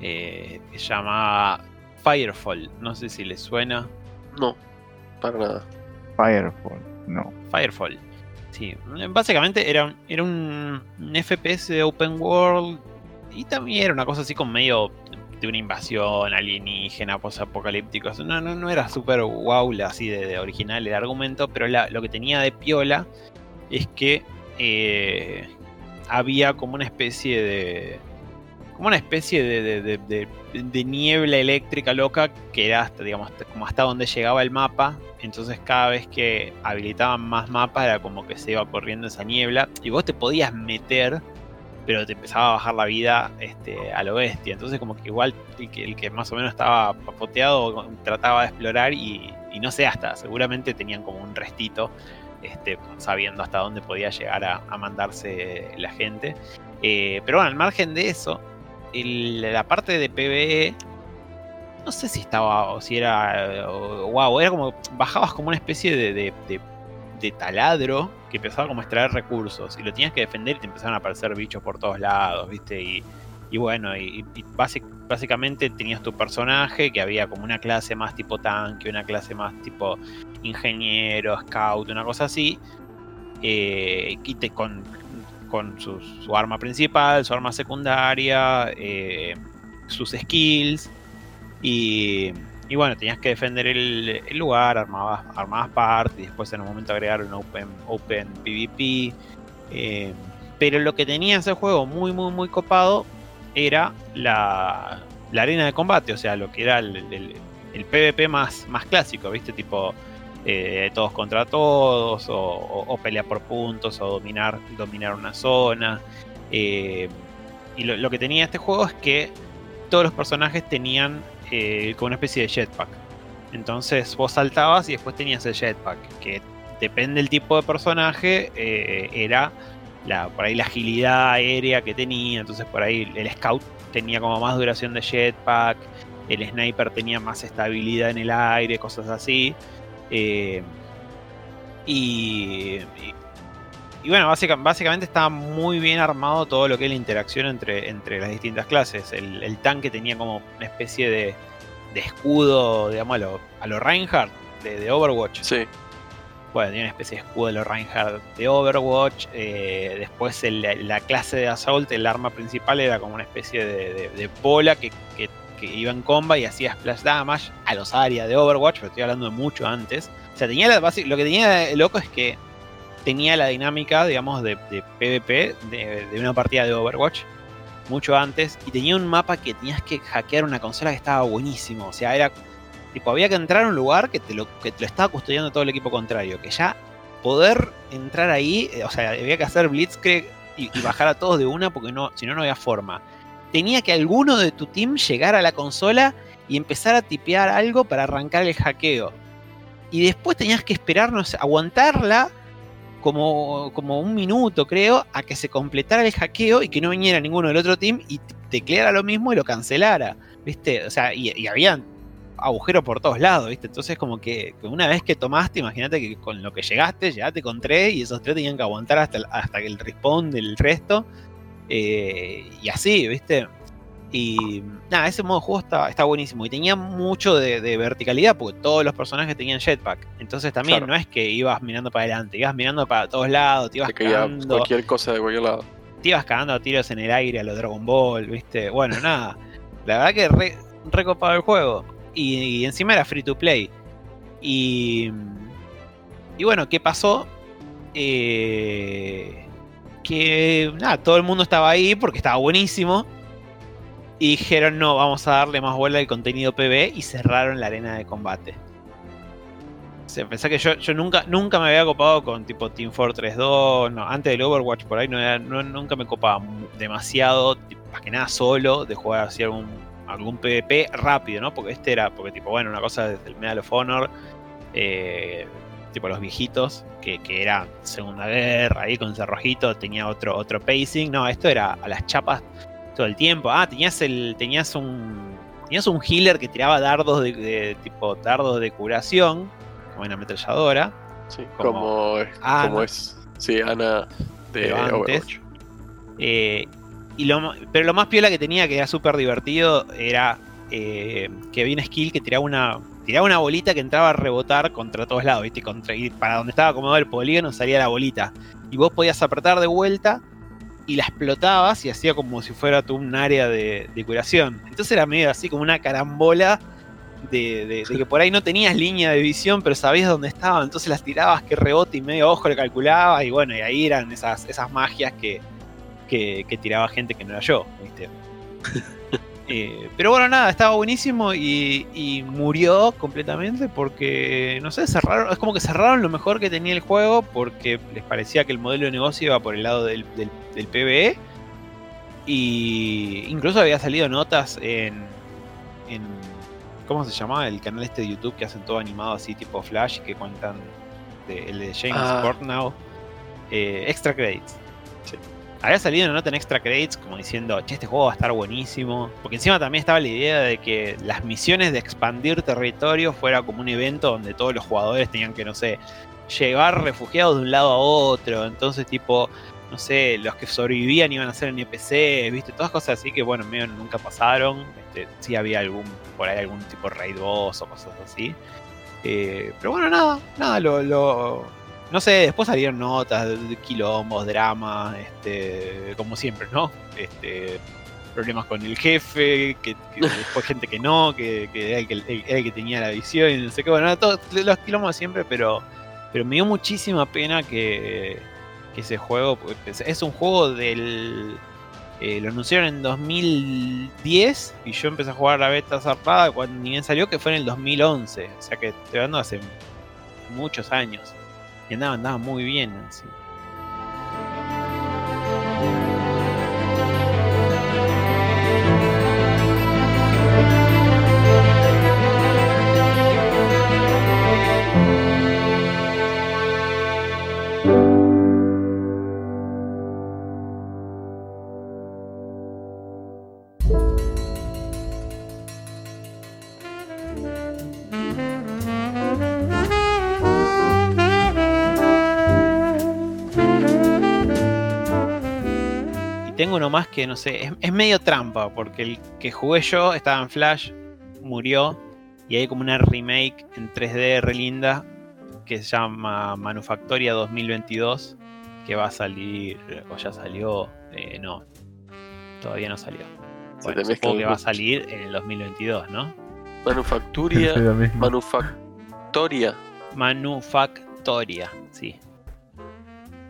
eh, que se llama Firefall. No sé si les suena.
No, para nada.
Firefall, no.
Firefall. Sí, básicamente era, un- era un, un FPS de open world y también era una cosa así con medio de una invasión alienígena, posapocalíptico. No, no, no era súper wow así de, original el argumento, pero lo que tenía de piola es que eh, había como una especie de. como una especie de, de- niebla eléctrica loca que era hasta, digamos, como hasta donde llegaba el mapa. Entonces cada vez que habilitaban más mapas era como que se iba corriendo esa niebla. Y vos te podías meter, pero te empezaba a bajar la vida este, a lo bestia. Entonces como que igual el que, más o menos estaba papoteado trataba de explorar y, y no sé hasta, seguramente tenían como un restito. Este, sabiendo hasta dónde podía llegar a, mandarse la gente. Eh, pero bueno, al margen de eso, la parte de PvE, no sé si estaba o si era. Wow, era como. Bajabas como una especie de- de taladro que empezaba como a extraer recursos y lo tenías que defender y te empezaban a aparecer bichos por todos lados, ¿viste? Y, y bueno, y, y básic- básicamente tenías tu personaje que había como una clase más tipo tanque, una clase más tipo ingeniero, scout, una cosa así. eh, y te, con, con su, su arma principal, su arma secundaria, eh, sus skills. Y, y bueno, tenías que defender el, lugar, armabas, armabas party, después en un momento agregaron Open, open PvP. eh, pero lo que tenía ese juego muy, muy, muy copado era la, la arena de combate, o sea, lo que era el, el- PvP más, más clásico, ¿viste? Tipo eh, todos contra todos, o, o- o pelea por puntos, o dominar, dominar una zona. eh, y lo que tenía este juego es que todos los personajes tenían eh, como una especie de jetpack. Entonces vos saltabas y después tenías el jetpack, que depende del tipo de personaje, eh, era por ahí la agilidad aérea que tenía. Entonces por ahí el scout tenía como más duración de jetpack, el sniper tenía más estabilidad en el aire, cosas así. Eh, y, y- bueno, básica- básicamente estaba muy bien armado todo lo que es la interacción entre, entre las distintas clases. El, el tanque tenía como una especie de, de escudo, digamos, a lo, a lo Reinhardt de, de Overwatch.
Sí,
Bueno, tenía una especie de escudo de los Reinhardt de Overwatch. eh, después el- la clase de Assault, el arma principal era como una especie de, de- de bola que, que- que iba en comba y hacía splash damage a los áreas de Overwatch, pero estoy hablando de mucho antes. O sea, tenía la lo que tenía loco es que tenía la dinámica, digamos, de, de PvP de, una partida de Overwatch mucho antes y tenía un mapa que tenías que hackear una consola que estaba buenísimo. O sea, era tipo, había que entrar a un lugar que te lo, que te lo estaba custodiando todo el equipo contrario. Que ya poder entrar ahí, eh, o sea, había que hacer Blitzkrieg y, y bajar a todos de una porque no, si no, no había forma. Tenía que alguno de tu team llegar a la consola y empezar a tipear algo para arrancar el hackeo. Y después tenías que esperarnos, aguantarla como, como un minuto, creo, a que se completara el hackeo y que no viniera ninguno del otro team y tecleara lo mismo y lo cancelara. ¿Viste? O sea, y, y había agujeros por todos lados, ¿viste? Entonces, como que, una vez que tomaste, imagínate que con lo que llegaste, llegaste con tres y esos tres tenían que aguantar hasta, el- hasta el respawn del resto. eh, y así, ¿viste? Y nada, ese modo de juego está, está buenísimo. Y tenía mucho de, de verticalidad, porque todos los personajes tenían jetpack. Entonces también
Claro.
no es que ibas mirando para adelante, ibas mirando para todos lados, te ibas cagando,
cualquier cosa de cualquier lado.
te ibas cagando a tiros en el aire a los Dragon Ball, ¿viste? Bueno, nada. La verdad que re, re copado el juego. Y, y encima era free to play. Y. Y bueno, ¿qué pasó? Eh, que nada, todo el mundo estaba ahí porque estaba buenísimo. Y dijeron, no, vamos a darle más bola al contenido PB y cerraron la arena de combate. O sea, pensá que yo, yo nunca, nunca me había copado con tipo Team Fortress 2, no, antes del Overwatch por ahí no, era- no- nunca me copaba demasiado, tipo, más que nada solo, de jugar así algún, algún PvP rápido, ¿no? Porque este era, porque tipo, bueno, una cosa desde el Medal of Honor, eh, tipo los viejitos, que, que era Segunda Guerra, ahí con cerrojito, tenía otro, otro pacing, no, esto era a las chapas todo el tiempo. Ah, tenías el, tenías un, tenías un healer que tiraba dardos de, de- tipo dardos de curación, como en ametralladora.
Sí,
Como
como,
Ana.
como es. Sí, Ana de
Pero antes-
Overwatch.
Eh, y lo, pero lo más piola que tenía, que era súper divertido, era eh, que había una skill que tiraba una, tiraba una bolita que entraba a rebotar contra todos lados, ¿viste? Contra, y para donde estaba acomodado el polígono salía la bolita. Y vos podías apretar de vuelta y la explotabas y hacía como si fuera tú un área de, curación. Entonces era medio así como una carambola de, de- de que por ahí no tenías línea de visión, pero sabías dónde estaba. Entonces las tirabas que rebote y medio ojo le calculaba. Y bueno, y ahí eran esas, esas magias que, que, que tiraba gente que no era yo, ¿viste? Eh, pero bueno, nada, estaba buenísimo y, y murió completamente porque, no sé, cerraron, es como que cerraron lo mejor que tenía el juego porque les parecía que el modelo de negocio iba por el lado del, del, del PvE. Y incluso había salido notas en, en. ¿Cómo se llamaba? El canal este de YouTube que hacen todo animado así, tipo Flash, que cuentan de- el de James
Ah.
Portnow. eh, extra credits. Había salido una nota en extra credits como diciendo, che, este juego va a estar buenísimo. Porque encima también estaba la idea de que las misiones de expandir territorio fuera como un evento donde todos los jugadores tenían que, no sé, llevar refugiados de un lado a otro. Entonces, tipo, no sé, los que sobrevivían iban a ser NPC, ¿viste? Todas cosas así que, bueno, medio nunca pasaron. Este, sí había algún, por ahí algún tipo de raid boss o cosas así. Eh, pero bueno, nada, nada, lo, lo- no sé, después salieron notas quilombos, drama, este, como siempre, ¿no? Este, problemas con el jefe, que, que después gente que no, que, que era, el que el- el que tenía la visión y no sé qué, bueno, todos los quilombos siempre, pero, pero me dio muchísima pena que, que ese juego, pues, es un juego del... eh, lo anunciaron en 2010 y yo empecé a jugar la beta zarpada cuando ni bien salió, que fue en el 2011. O sea que estoy hablando hace muchos años. Y andaba, muy bien. así. Tengo uno más que no sé, es, es medio trampa, porque el que jugué yo estaba en Flash, murió, y hay como una remake en 3D re linda que se llama Manufactoria 2022, que va a salir, o ya salió, eh, no, todavía no salió.
Se
Bueno, supongo que va a salir en el 2022, ¿no?
Manufacturia. Manufactoria.
Manufactoria, sí.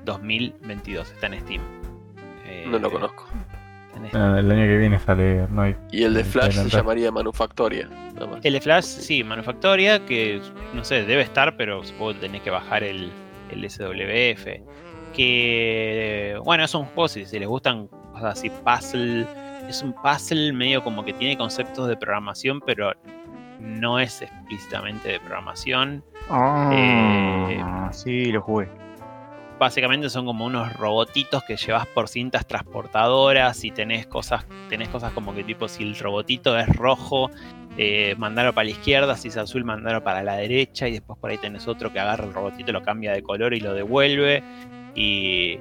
2022, está en Steam. Eh,
No lo conozco.
Ah, el año que viene sale no hay.
Y el de Flash se llamaría Manufactoria.
El de Flash, sí, Manufactoria, que no sé, debe estar, pero supongo que tenés que bajar el, el SWF. Que, bueno, es un juego, si, si les gustan cosas así, puzzle. Es un puzzle medio como que tiene conceptos de programación, pero no es explícitamente de programación.
Ah,
Eh,
sí, lo jugué.
Básicamente son como unos robotitos que llevas por cintas transportadoras y tenés cosas, tenés cosas como que tipo si el robotito es rojo, eh, para la izquierda, si es azul, mandarlo para la derecha, y después por ahí tenés otro que agarra el robotito, lo cambia de color y lo devuelve. Y,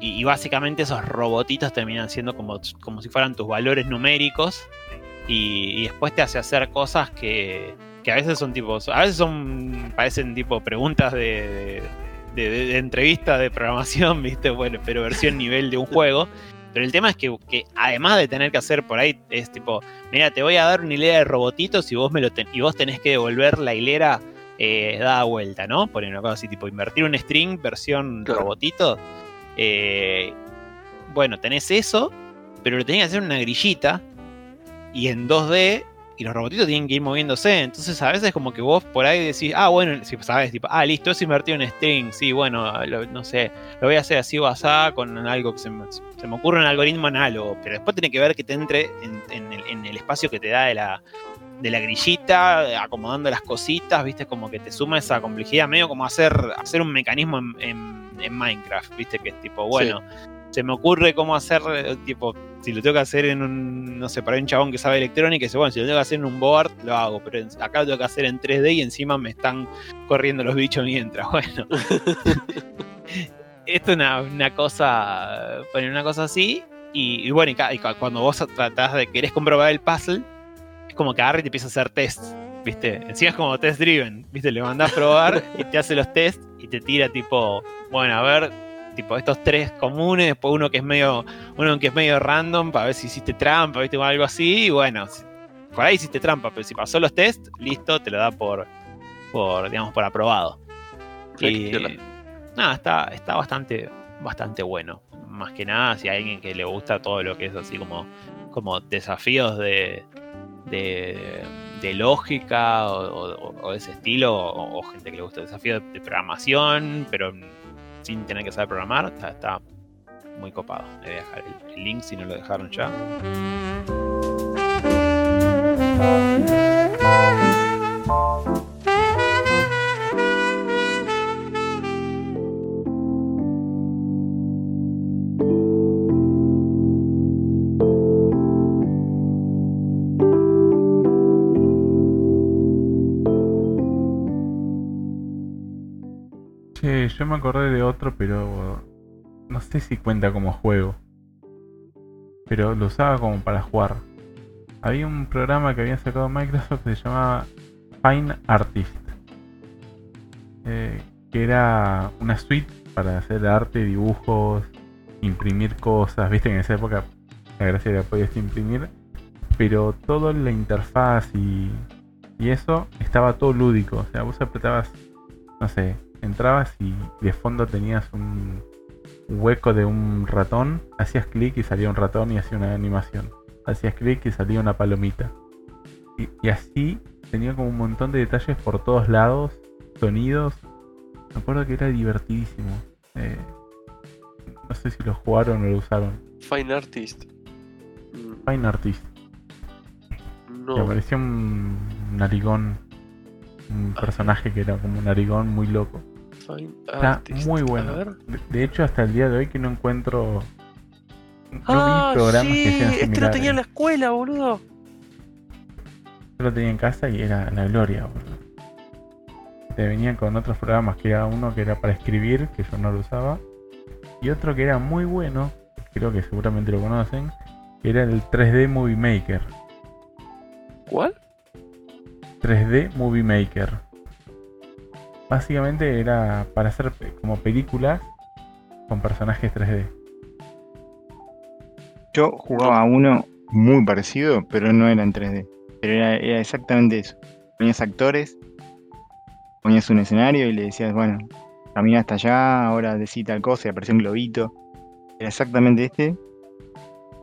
y, básicamente esos robotitos terminan siendo como, como si fueran tus valores numéricos. Y, después te hace hacer cosas que, que a veces son tipo, a veces son, parecen tipo preguntas de, de- de entrevista de programación, ¿viste? Bueno, pero versión nivel de un juego. Pero el tema es que, que además de tener que hacer por ahí, es tipo, mira, te voy a dar una hilera de robotitos y vos, me lo ten- y vos tenés que devolver la hilera eh, dada vuelta, ¿no? Poner una cosa así, tipo, invertir un string versión
Claro.
robotito. Eh, bueno, tenés eso, pero lo tenés que hacer en una grillita y en 2D y los robotitos tienen que ir moviéndose. Entonces a veces como que vos por ahí decís, ah, bueno, si sabes, tipo, ah, listo, es invertir un string, sí, bueno, lo- no sé, lo voy a hacer así o asá con algo que se me, se me ocurre un algoritmo análogo, pero después tiene que ver que te entre en, en el, en el espacio que te da de la, de la grillita, acomodando las cositas, viste, como que te suma esa complejidad, medio como hacer, hacer un mecanismo en, en- en Minecraft, viste, que es tipo, bueno, se me ocurre cómo hacer, eh, tipo, si lo tengo que hacer en un, no sé, para un chabón que sabe electrónica, dice, bueno, si lo tengo que hacer en un board, lo hago, pero acá lo tengo que hacer en 3D y encima me están corriendo los bichos mientras, bueno. Esto es una, una cosa, poner una cosa así, y, y bueno, y, y cuando vos tratás de querés comprobar el puzzle, es como que agarra y te empieza a hacer test, ¿viste? Encima es como test driven, ¿viste? Le mandás a probar y te hace los test y te tira tipo, bueno, a ver, tipo estos tres comunes, después uno que es medio, uno que es medio random para ver si hiciste trampa, ¿viste? O algo así, y bueno, por ahí hiciste trampa, pero si pasó los test, listo, te lo da por, por digamos, por aprobado. Y nada, está, está bastante, bastante bueno. Más que nada, si hay alguien que le gusta todo lo que es así como, como desafíos de, de, de lógica o, o- o de ese estilo, o, o gente que le gusta desafíos de programación, pero sin tener que saber programar, está, está muy copado. Le voy a dejar el, el link si no lo dejaron ya.
Yo me acordé de otro, pero no sé si cuenta como juego. Pero lo usaba como para jugar. Había un programa que había sacado Microsoft que se llamaba Fine Artist. Eh, que era una suite para hacer arte, dibujos, imprimir cosas. Viste en esa época la gracia era podías imprimir. Pero toda la interfaz y, y eso estaba todo lúdico. O sea, vos apretabas, no sé, entrabas y de fondo tenías un hueco de un ratón, hacías clic y salía un ratón y hacía una animación. Hacías clic y salía una palomita. Y, y así tenía como un montón de detalles por todos lados, sonidos. Me acuerdo que era divertidísimo. Eh, no sé si lo jugaron o lo usaron.
Fine Artist. Mm,
Fine Artist.
No.
Que aparecía un narigón. Un personaje que era como un narigón muy loco. Está muy
A
bueno.
ver.
De, hecho, hasta el día de hoy que no encuentro. No
Ah,
vi programas
sí,
que sean
este lo
similares.
tenía en la escuela, boludo.
Yo lo tenía en casa y era la gloria, boludo. Te venían con otros programas, que era uno que era para escribir, que yo no lo usaba. Y otro que era muy bueno, creo que seguramente lo conocen, que era el 3D Movie Maker.
¿Cuál?
3D Movie Maker. Básicamente era para hacer pe- como películas con personajes 3D.
Yo jugaba a uno muy parecido, pero no era en 3D. Pero era, era exactamente eso. Ponías actores, ponías un escenario y le decías, bueno, camina hasta allá, ahora decí tal cosa y apareció un globito. Era exactamente este,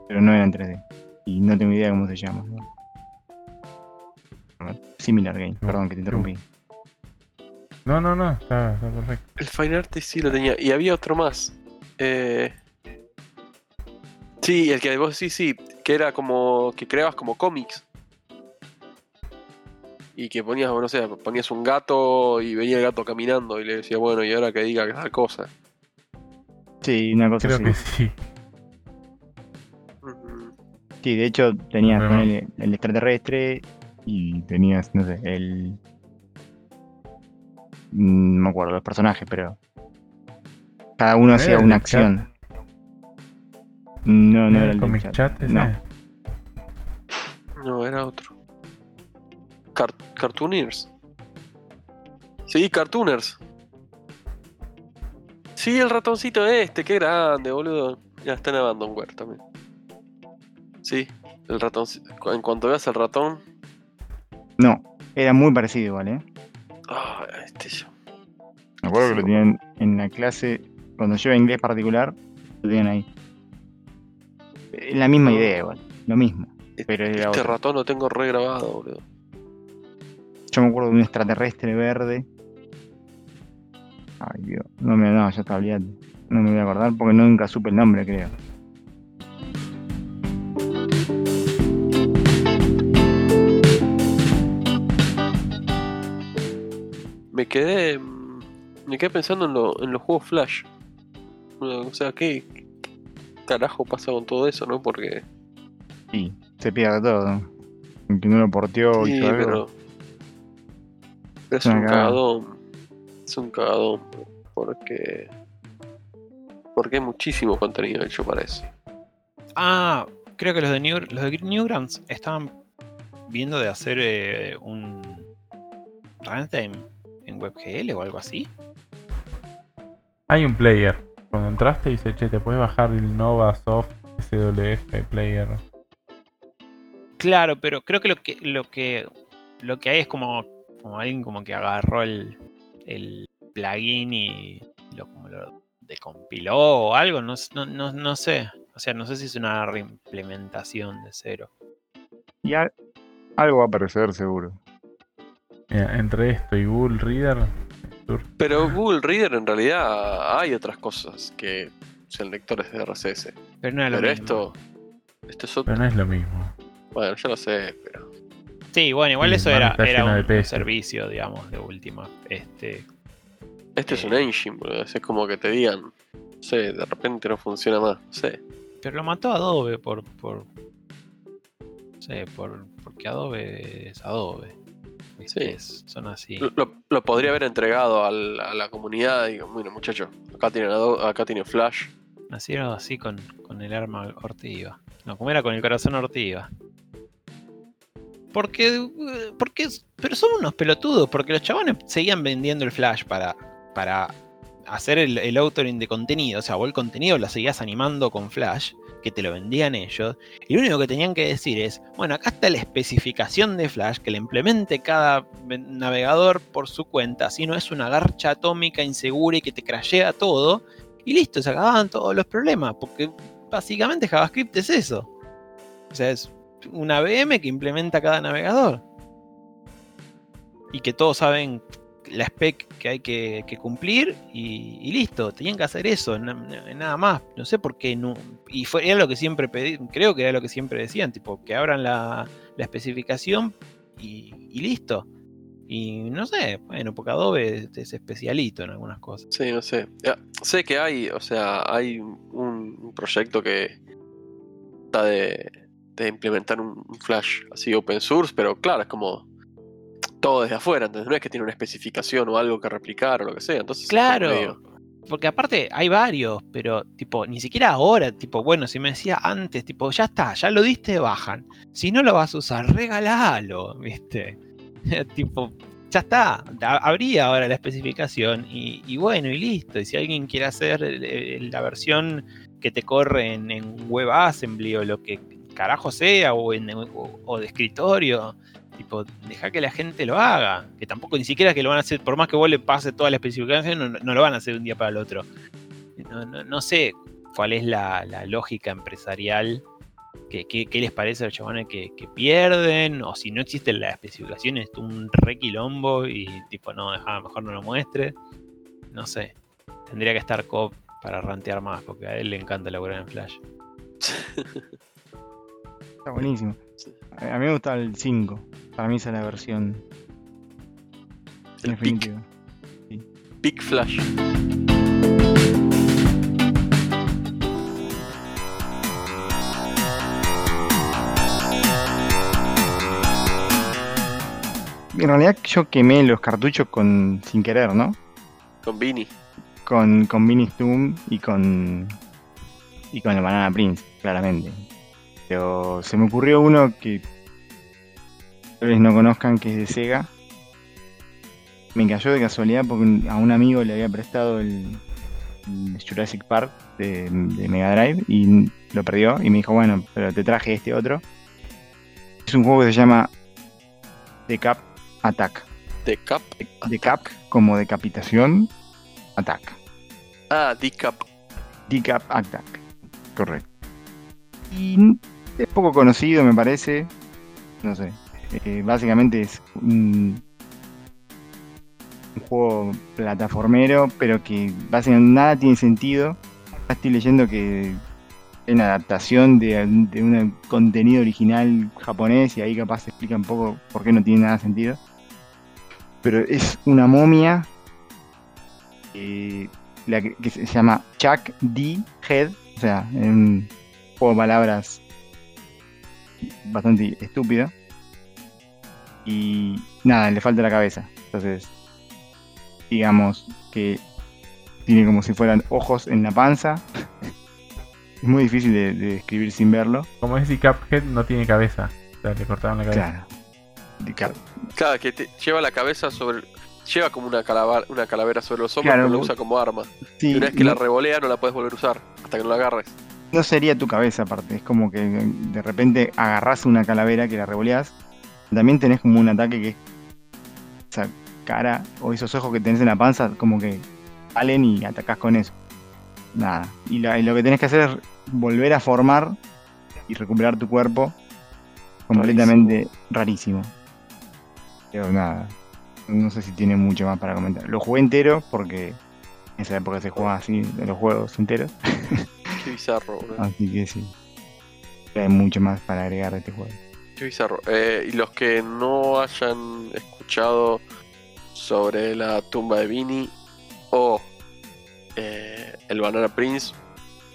pero no era en 3D. Y no tengo idea cómo se llama. Similar Game, perdón que te interrumpí.
No, no, no, está, está perfecto.
El Fine Artist sí lo tenía. Y había otro más. Eh... Sí, el que vos sí, sí, que era como que creabas como cómics. Y que ponías, no sé, ponías un gato y venía el gato caminando y le decía, bueno, y ahora que diga tal cosa.
Sí, una cosa
Creo
así.
que sí.
Sí, de hecho tenías el extraterrestre y tenías, no sé, el... mm, No me acuerdo los personajes, pero... Cada uno
¿No
hacía una
del chat?
acción. No, no era el
Comic
chat.
chat?
No.
No, era otro. Car- Cartooners. Sí, Cartooners. Sí, el ratoncito este, qué grande, boludo. Ya está en Abandonware también. Sí, el ratón. En cuanto veas el ratón.
No, era muy parecido igual, ¿eh?
Este.
Me acuerdo que lo tenían en la clase, cuando yo iba a inglés particular, lo tenían ahí. Es la misma
Ah.
idea igual, lo mismo. Pero era
Este
otro.
ratón lo tengo re grabado, boludo.
Yo me acuerdo de un extraterrestre verde. Ay, Dios. No, me, no, ya está. No me voy a acordar porque nunca supe el nombre, creo.
Me quedé. Me quedé pensando en, lo- en los juegos Flash. O sea, ¿qué, carajo pasa con todo eso, ¿no? Porque.
Sí, se pierde todo. Que no lo porteó y
Sí,
todo algo.
pero. Pero es un cagadón. Es un cagadón. Porque. Porque hay muchísimo contenido hecho para eso.
Ah, creo que los de, New, los de Newgrounds estaban viendo de hacer eh, un runtime en WebGL o algo así.
Hay un player. Cuando entraste dice, che, te puedes bajar el Nova Soft SWF Player.
Claro, pero creo que lo que lo que lo que hay es como, como alguien como que agarró el, el plugin y lo, como lo decompiló o algo, no, no, no, no sé. O sea, no sé si es una reimplementación de cero.
Y al- algo va a aparecer seguro.
Mira, entre esto y Google Reader,
Pero Google Reader en realidad hay otras cosas que sean lectores de RSS.
Pero no era lo
Pero
mismo.
esto. Esto es otro.
pero no es lo mismo.
Bueno, yo lo sé, pero.
Sí, bueno, igual
Sí,
eso era, era un, servicio, digamos, de última. Este,
Este es un
Eh.
engine, boludo. Es como que te digan. No sé, de repente no funciona más. No sé.
pero lo mató Adobe por, por no sé, por porque Adobe es Adobe.
Sí.
Es- son así.
Lo, podría haber entregado al- a la comunidad. Digo, bueno, muchachos, acá tienen, Ado- acá tienen Flash.
Nacieron así con, con el arma ortiva. No, como era con el corazón ortiva. Porque, eh, porque, pero son unos pelotudos, porque los chabones seguían vendiendo el flash para, para hacer el, el authoring de contenido. O sea, vos el contenido lo seguías animando con flash, que te lo vendían ellos. Y lo único que tenían que decir es, bueno, acá está la especificación de flash, que la implemente cada navegador por su cuenta, si no es una garcha atómica insegura y que te crashea todo. Y listo, se acababan todos los problemas, porque básicamente JavaScript es eso. O sea, es una VM que implementa cada navegador. Y que todos saben la spec que hay que, que cumplir y, listo, tenían que hacer eso, na- na- nada más. No sé por qué no. Y fue, era lo que siempre pedí, creo que era lo que siempre decían, tipo, que abran la, la especificación y, listo. Y no sé, bueno, porque Adobe es, es especialito en algunas cosas.
Sí, no sé. Ya, sé que hay, o sea, hay un, proyecto que está de, de implementar un Flash así open source, pero claro, es como todo desde afuera, entonces no es que tiene una especificación o algo que replicar o lo que sea. Entonces,
Claro.
medio-
Porque aparte hay varios, pero tipo, ni siquiera ahora, tipo, bueno, si me decía antes, tipo, ya está, ya lo diste bajan. Si no lo vas a usar, regalalo, ¿viste? tipo, ya está, habría ahora la especificación y, y bueno, y listo. Y si alguien quiere hacer el- el- la versión que te corre en, en WebAssembly o lo que carajo sea, o, en, o, o de escritorio, tipo, deja que la gente lo haga. Que tampoco ni siquiera que lo van a hacer, por más que vos le pases toda la especificación, no, no lo van a hacer de un día para el otro. No, no- no sé cuál es la, la lógica empresarial. que qué, qué les parece a los chabones que, que pierden? O si no existe la especificación, es un re quilombo y tipo, no, deja, mejor no lo muestre. No sé. Tendría que estar Cop para rantear más, porque a él le encanta laburar en Flash.
Está buenísimo. A mí me gusta el 5. Para mí esa es la versión
el Big,
definitiva.
Big Flash.
En realidad yo quemé los cartuchos con sin querer, ¿no?
Con Vini.
Con, con Vinny Doom y con. y con el Banana Prince, claramente. Pero se me ocurrió uno que tal vez no conozcan que es de Sega. Me cayó de casualidad porque a un amigo le había prestado el, el Jurassic Park de, de Mega Drive y lo perdió y me dijo, bueno, pero te traje este otro. Es un juego que se llama The Cap Attack.
De Cap.
The Cap como decapitación, Attack.
Ah, D-Cap.
Decap Attack. Correcto. Y es poco conocido, me parece. No sé. Eh, básicamente es un, juego plataformero, pero que básicamente nada tiene sentido. Estoy leyendo que es una adaptación de, un contenido original japonés y ahí capaz se explica un poco por qué no tiene nada sentido. Pero es una momia eh, la que, que se llama Chuck D. Head O sea, en juego de palabras bastante estúpido. Y nada, le falta la cabeza. Entonces, digamos que tiene como si fueran ojos en la panza. es muy difícil de, de describir sin verlo.
Como es si Cuphead no tiene cabeza. O sea, le cortaron la cabeza.
Claro.
Claro, que te- lleva la cabeza sobre. Lleva como una, calava- una calavera sobre los hombros,
Claro,
pero
vos-
usa como arma.
Sí,
y una vez que
no,
la revolea, no la puedes volver a usar hasta que no la agarres.
No sería tu cabeza aparte. Es como que de repente agarrás una calavera que la revoleás. También tenés como un ataque que es esa cara o esos ojos que tenés en la panza, como que salen y atacás con eso. Nada. Y, lo que tenés que hacer es volver a formar y recuperar tu cuerpo completamente rarísimo. Pero nada. No sé si tiene mucho más para comentar. Lo jugué entero porque en esa época se jugaba así de los juegos enteros.
Qué bizarro.
Así que sí. Hay mucho más para agregar a este juego.
Qué bizarro. Eh, y los que no hayan escuchado sobre la tumba de Vini o eh, el Banana Prince,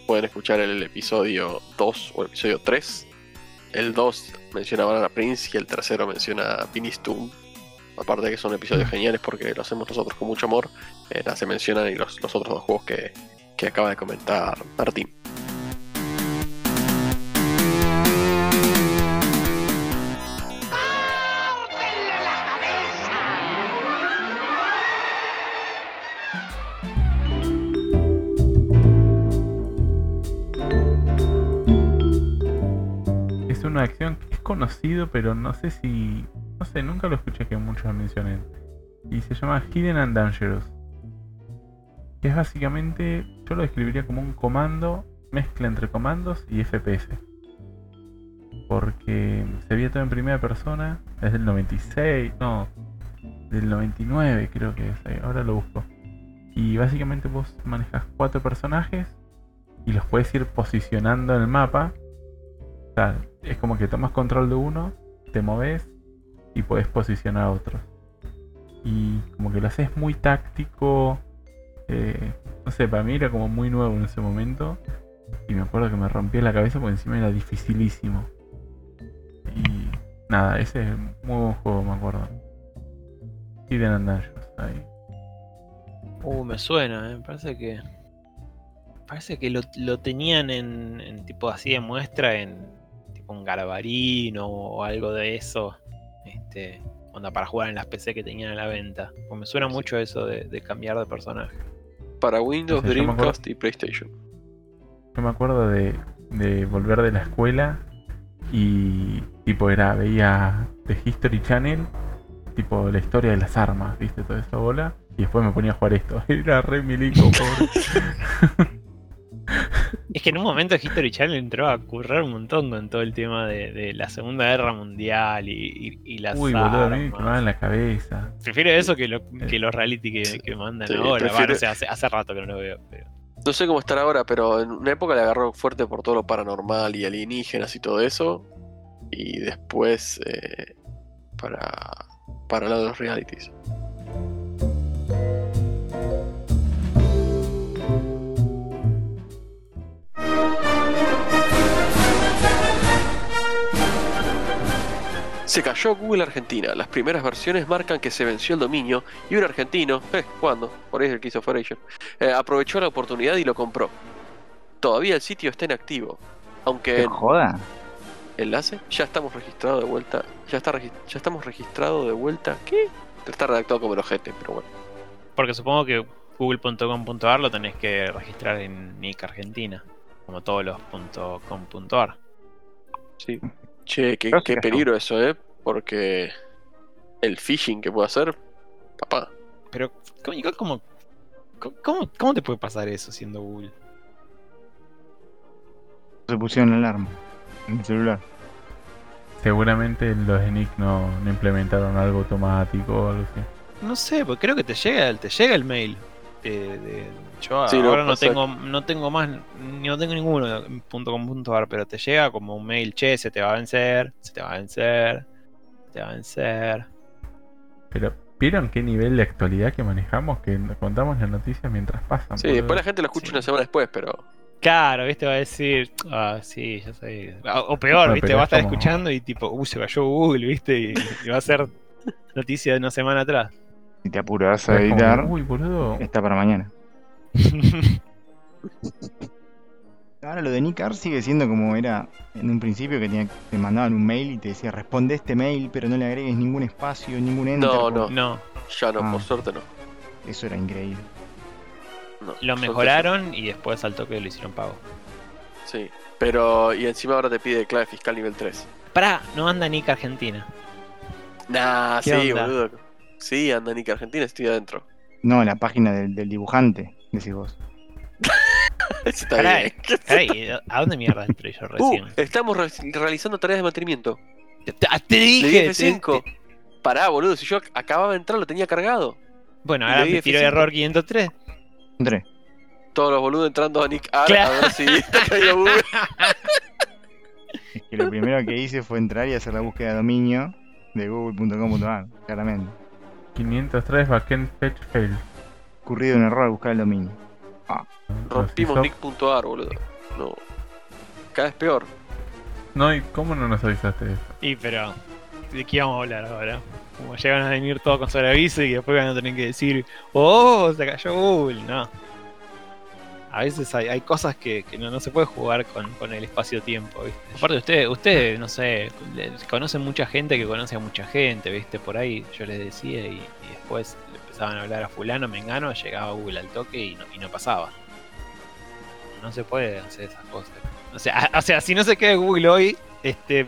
pueden escuchar el episodio 2 o el episodio 3. El 2 menciona Banana Prince y el tercero menciona Vinny's Tomb. Aparte de que son episodios geniales porque lo hacemos nosotros con mucho amor, eh, se mencionan y los, los otros dos juegos que, que acaba de comentar Martín.
Conocido, pero no sé si. No sé, nunca lo escuché que muchos mencionen. Y se llama Hidden and Dangerous. Que es básicamente. Yo lo describiría como un comando, mezcla entre comandos y FPS. Porque se veía todo en primera persona. Es del 96, no. Del 99 creo que es. Ahora lo busco. Y básicamente vos manejas cuatro personajes y los puedes ir posicionando en el mapa. O es como que tomas control de uno, te moves y puedes posicionar a otros. Y como que lo haces muy táctico. eh, no sé, para mí era como muy nuevo en ese momento. Y me acuerdo que me rompía la cabeza porque encima era dificilísimo. Y nada, ese es un muy buen juego, me acuerdo. And Dangerous, ahí.
Uh, me suena, eh. parece que. Parece que lo, lo tenían en, en tipo así de muestra en tipo un garbarino o algo de eso. Este. Onda para jugar en las PC que tenían a la venta. Pues me suena mucho eso de, de cambiar de personaje.
Para Windows,
acuerdo-
Dreamcast y PlayStation.
Yo me acuerdo de, de volver de la escuela y tipo era, veía The History Channel, tipo la historia de las armas, viste, toda esa bola, y después me ponía a jugar esto. Era re milico, pobre.
Es que en un momento History Channel entró a currar un montón con todo el tema de, de la Segunda Guerra Mundial y, y, y las
Uy, boludo, a mí me quemaban la cabeza.
Prefiero eso que, lo, que los reality que, que mandan
Sí,
ahora. Hace, hace rato que no lo veo. pero-
No sé cómo estará ahora, pero en una época le agarró fuerte por todo lo paranormal y alienígenas y todo eso. Y después eh, para, para el lado de los realities. Se cayó Google Argentina. Las primeras versiones marcan que se venció el dominio y un argentino, eh, ¿cuándo? Por ahí es el que hizo Foration, eh, aprovechó la oportunidad y lo compró. Todavía el sitio está inactivo, aunque
¿Qué
en
joda?
enlace ya estamos registrados de vuelta. Ya está regi- ya estamos registrados de vuelta. ¿Qué? Está redactado como el ojete, pero bueno.
Porque supongo que google.com.ar lo tenés que registrar en Nick Argentina. Como todos los .com.ar.
Sí. Che, qué, qué
que
peligro eso, ¿eh? Porque el phishing que puede hacer, papá.
Pero, ¿cómo, cómo, cómo, cómo te puede pasar eso siendo Google?
Se pusieron la alarma en el celular.
Seguramente los no, no implementaron algo automático o algo así.
No sé, porque creo que te llega, te llega el mail. Eh, de- yo
Sí,
ahora no tengo, no tengo más, ni no tengo ninguno en .com.ar, pero te llega como un mail, che, se te va a vencer, se te va a vencer, se te va a vencer.
Pero, ¿vieron qué nivel de actualidad que manejamos? Que contamos las noticias mientras pasan.
Sí, después la gente lo escucha
Sí.
una semana después, pero
Claro, viste, va a decir, ah, sí, ya sé. O, o peor,
No,
viste, va a
es
estar
como-
escuchando y tipo, uh, se cayó Google, viste, y, y va a ser noticia de una semana atrás.
Si te apuras a editar,
Uy, boludo.
está para mañana. Ahora lo de Nick Carr sigue siendo como era en un principio que tenía, te mandaban un mail y te decía responde este mail pero no le agregues ningún espacio, ningún enter.
No, no.
no,
Ya no,
Ah.
por suerte no.
Eso era increíble.
no
lo mejoraron y después al toque lo hicieron pago.
Sí. Pero, y encima ahora te pide clave fiscal nivel 3.
Pará, no anda Nick Argentina.
Nah, sí, boludo. Sí, anda Nick Argentina, estoy adentro.
No, la página del, del dibujante, decís vos.
Está
Caray,
bien.
caray, ¿a dónde mierda entré yo
Uh,
recién?
estamos re- realizando tareas de mantenimiento.
te,
Le
dije, te-
F5.
te-
Pará, boludo, si yo ac- acababa de entrar lo tenía cargado.
Bueno, ahora me tiró
F5.
error 503.
Entré.
Todos los boludos entrando a Nick Ar
Claro.
a ver si caído Google.
Es que lo primero que hice fue entrar y hacer la búsqueda de dominio de google.com.ar, claramente.
503 backend fetch fail.
Ocurrido un error al buscar el dominio.
Rompimos
Nos hizo-
Nick.ar, boludo. No. Cada vez peor.
No, ¿y cómo no nos avisaste de eso?
Y pero, ¿de qué vamos a hablar ahora? Como llegan a venir todos con sobreaviso y después van a tener que decir, oh, se cayó Google. No. A veces hay, hay cosas que, que no, no se puede jugar con, con el espacio-tiempo, ¿viste? Aparte, ustedes, ustedes, no sé, conocen mucha gente que conoce a mucha gente, ¿viste? Por ahí yo les decía y, y después le empezaban a hablar a fulano, mengano, llegaba Google al toque y no, y no pasaba. No se puede hacer esas cosas. O sea, a- o sea, si no se queda Google hoy, este,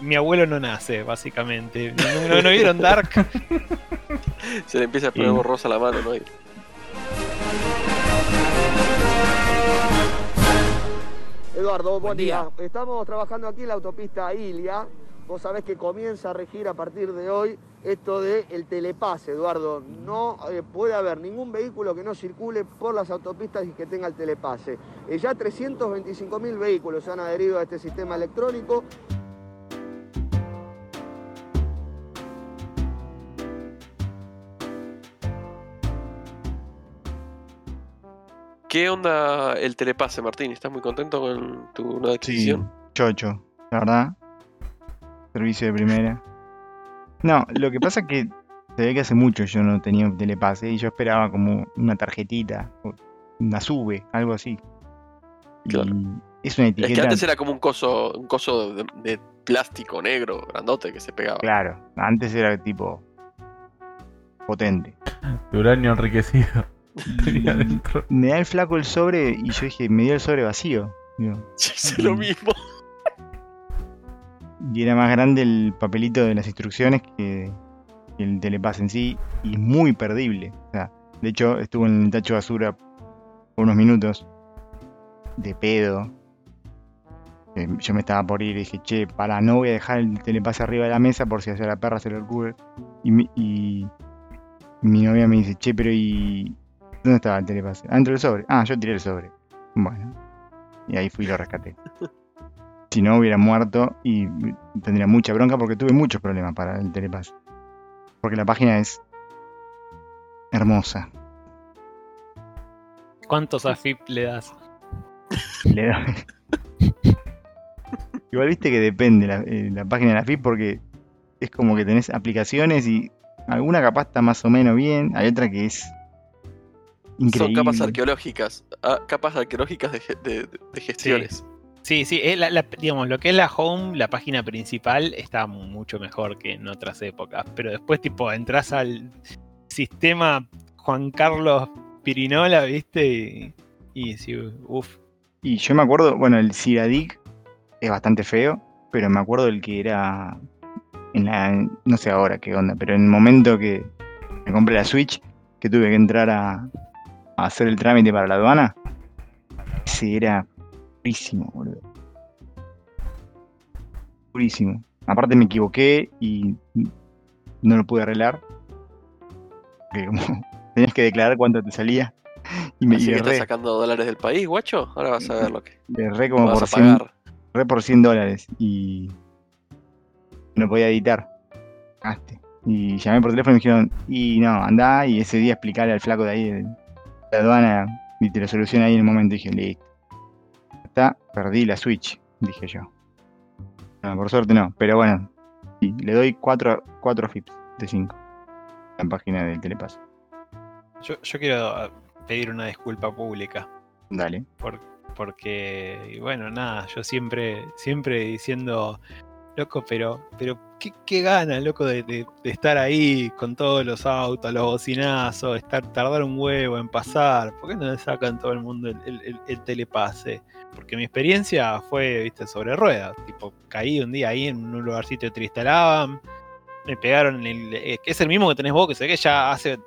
mi abuelo no nace, básicamente. ¿No, no- no vieron Dark?
Se le empieza a poner borrosa la mano, ¿no?
Eduardo, buen,
Buen
día.
día.
Estamos trabajando aquí en la autopista Ilia. Vos sabés que comienza a regir a partir de hoy esto de el telepase, Eduardo. No eh, puede haber ningún vehículo que no circule por las autopistas y que tenga el telepase. Eh, ya 325.000 vehículos se han adherido a este sistema electrónico.
¿Qué onda el telepase, Martín? ¿Estás muy contento con tu nueva
Sí,
adquisición?
chocho, la verdad. Servicio de primera. No, lo que pasa es que se ve que hace mucho yo no tenía un telepase y yo esperaba como una tarjetita, una sube, algo así. Y
Claro.
es una
Es que
etiqueta.
antes era como un coso, un coso de, de plástico negro, grandote, que se pegaba.
Claro, antes era tipo potente.
De uranio enriquecido. Tenía dentro.
me da el flaco el sobre y yo dije, me dio el sobre vacío. Digo,
Hice lo mismo.
Y era más grande el papelito de las instrucciones que, el telepase en sí y muy perdible. O sea, de hecho, estuvo en el tacho de basura por unos minutos de pedo. Eh, Yo me estaba por ir y dije, che, para, no voy a dejar el telepase arriba de la mesa por si a la perra se le ocurre. Y mi, y mi novia me dice, che, pero ¿y dónde estaba el telepase? Ah, dentro del sobre. Ah, yo tiré el sobre. Bueno. Y ahí fui y lo rescaté. Si no, hubiera muerto y tendría mucha bronca porque tuve muchos problemas para el telepase. Porque la página es hermosa.
¿Cuántos AFIP le das?
Le doy- Igual viste que depende la, eh, la página de la FIP porque es como que tenés aplicaciones y alguna capaz está más o menos bien, hay otra que es
Son capas arqueológicas. ah, capas arqueológicas de, ge- de- de- de gestiones.
Sí, sí, es la- la- digamos, lo que es la home, la página principal, está mucho mejor que en otras épocas. Pero después, tipo, entras al sistema Juan Carlos Pirinola, ¿viste? Y, y sí, uff.
Y yo me acuerdo, bueno, el Ciradic es bastante feo, pero me acuerdo del que era en la, no sé ahora qué onda, pero en el momento que me compré la Switch, que tuve que entrar a, a hacer el trámite para la aduana, ese era purísimo, boludo. Purísimo. Aparte me equivoqué y no lo pude arreglar. Porque como tenías que declarar cuánto te salía. Y me
Así que estás sacando dólares del país, guacho. Ahora vas a ver lo que
erré como por
a
100,
pagar.
re por 100 dólares y no podía editar. Y llamé por teléfono y me dijeron, y no, andá y ese día explicarle al flaco de ahí la aduana y te lo soluciona ahí en el momento. Dije, listo. está, perdí la Switch, dije yo. No, por suerte no, pero bueno, sí, le doy 4, 4 FIPS de 5. La página del telepase.
Yo, yo quiero pedir una disculpa pública.
Dale.
por- porque, bueno, nada, yo siempre, siempre diciendo, loco, pero, pero qué, qué gana, loco, de, estar ahí con todos los autos, los bocinazos, estar, tardar un huevo en pasar. ¿Por qué no le sacan todo el mundo el, el- el- el telepase? Porque mi experiencia fue, viste, sobre ruedas. Tipo, caí un día ahí en un lugarcito que te instalaban. Me pegaron el. eh, es el mismo que tenés vos, que sé que ya hace.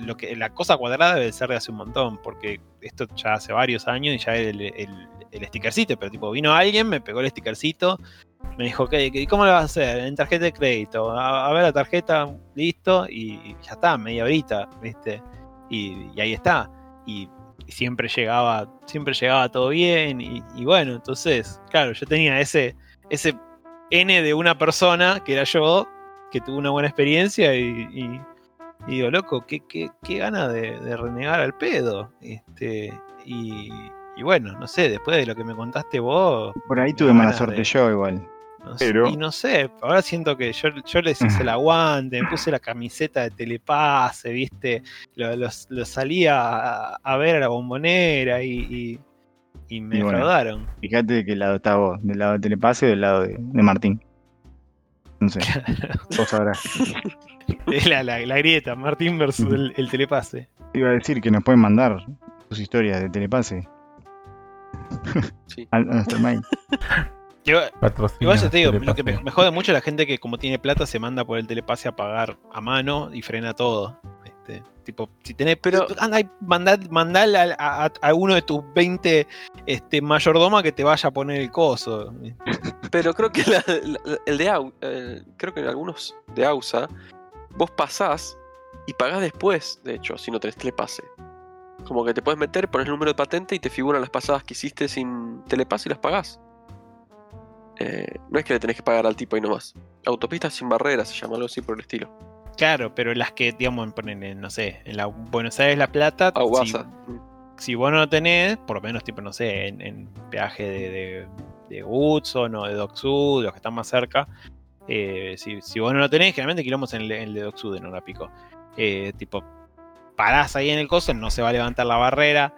lo que La cosa cuadrada debe ser de hace un montón, porque esto ya hace varios años y ya el, el stickercito. Pero, tipo, vino alguien, me pegó el stickercito. Me dijo, ¿qué, qué- ¿cómo lo vas a hacer? En tarjeta de crédito. A, a ver la tarjeta, listo, y ya está, media horita, ¿viste? Y, y ahí está. Y, y siempre llegaba, siempre llegaba todo bien. Y, y bueno, entonces, claro, yo tenía ese, ese N de una persona, que era yo, que tuvo una buena experiencia y, y- y digo, loco, qué, qué, qué gana de, de renegar al pedo. Este, y, y bueno, no sé, después de lo que me contaste vos,
Por ahí tuve mala suerte
de-
yo igual.
No sé,
Pero-
y no sé, ahora siento que yo, yo les hice el aguante, me puse la camiseta de telepase, viste, lo, los- lo salí a, a ver a la bombonera y, y, y me
Y bueno. Fíjate de qué lado está vos, del lado de telepase o del lado de, de Martín. No sé, vos sabrás.
Es la, la- la grieta, Martín versus el, el telepase.
Iba a decir que nos pueden mandar sus historias de telepase.
Sí.
A, a nuestro mail.
Yo- Igual yo te digo, lo que me, jode mucho es la gente que como tiene plata se manda por el telepase a pagar a mano y frena todo. Este, tipo, si tenés,
Pero-
anda y mandá, mandá a, a- a uno de tus 20 este, mayordoma que te vaya a poner el coso.
Pero creo que la- la- el de Au- eh, creo que en algunos de AUSA, vos pasás y pagás después, de hecho, si no tenés telepase. Como que te puedes meter, pones el número de patente y te figuran las pasadas que hiciste sin telepase y las pagás. Eh, no es que le tenés que pagar al tipo ahí nomás. Autopistas sin barreras se llama algo así por el estilo.
Claro, pero las que, digamos, ponen en, no sé, en la Buenos Aires La Plata, si,
Aguasa.
si vos no lo tenés, por lo menos, tipo, no sé, en, en peaje de, de, de Hudson o de Dock Sud, los que están más cerca, eh, si, si vos no lo tenés, generalmente quilomos en el, en el de Dock Sud, en Hora Pico. Eh, tipo, parás ahí en el coso, no se va a levantar la barrera,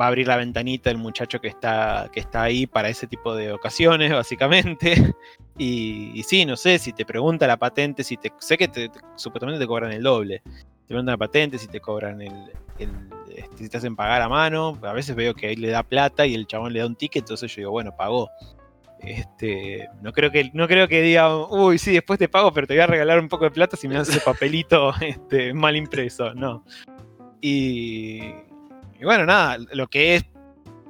va a abrir la ventanita el muchacho que está, que está ahí para ese tipo de ocasiones, básicamente. Y, sí, no sé, si te pregunta la patente, si te. Sé que te- te- supuestamente te cobran el doble. Te preguntan la patente, si te cobran el, el- este, si te hacen pagar a mano. A veces veo que ahí le da plata y el chabón le da un ticket, entonces yo digo, bueno, pagó. Este, no creo que, no creo que diga, uy, sí, después te pago, pero te voy a regalar un poco de plata si me das ese papelito este, mal impreso. No. Y, y bueno, nada, lo que es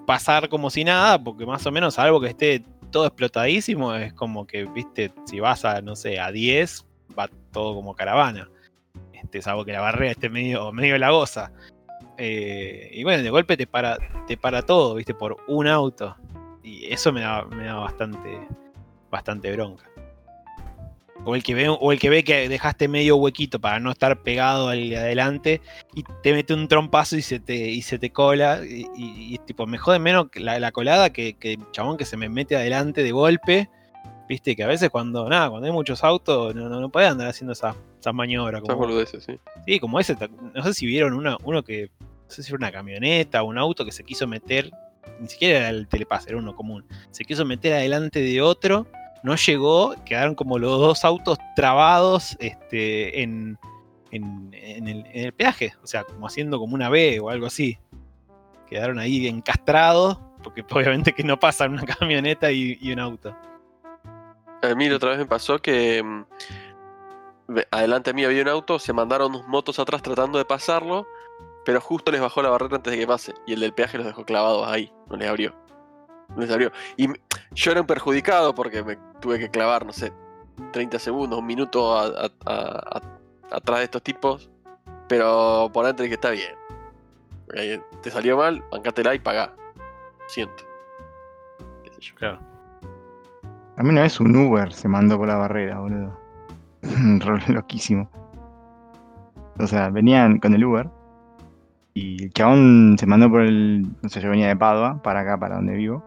pasar como si nada, porque más o menos algo que esté todo explotadísimo, es como que, viste, si vas a, no sé, a 10, va todo como caravana. Este, salvo que la barrera esté medio, medio lagosa. Eh, y bueno, de golpe te para, te para todo, viste, por un auto. Y eso me da, me da bastante, bastante bronca. O el, que ve, o el que ve que dejaste medio huequito para no estar pegado al de adelante y te mete un trompazo y se te, y se te cola. Y, y- y, tipo, me jode menos que la, la colada que, que el chabón que se me mete adelante de golpe. Viste que a veces cuando nada, cuando hay muchos autos, no, no, no puede andar haciendo esas esa maniobras.
Esas
Como,
boludeces, sí.
sí, como ese. No sé si vieron una, uno que. No sé si era una camioneta o un auto que se quiso meter. Ni siquiera era el telepase, era uno común. Se quiso meter adelante de otro. No llegó, quedaron como los dos autos trabados este, en, en, en el, peaje. O sea, como haciendo como una B o algo así. Quedaron ahí encastrados. Porque obviamente que no pasa una camioneta y, y un auto.
A mí la otra vez me pasó que mm, adelante a mí había un auto, se mandaron unos motos atrás tratando de pasarlo, pero justo les bajó la barrera antes de que pase. Y el del peaje los dejó clavados ahí, no les abrió. No les abrió. Y yo era un perjudicado porque me tuve que clavar, no sé, 30 segundos, un minuto a- a- a- a- atrás de estos tipos. Pero por antes que está bien. Eh, Te salió mal, bancátela y pagá. Siento. Qué sé yo.
Claro.
A mí una vez un Uber se mandó por la barrera, boludo. Un rol loquísimo. O sea, venían con el Uber Y el chabón se mandó por el. No sé, yo venía de Padua, para acá, para donde vivo.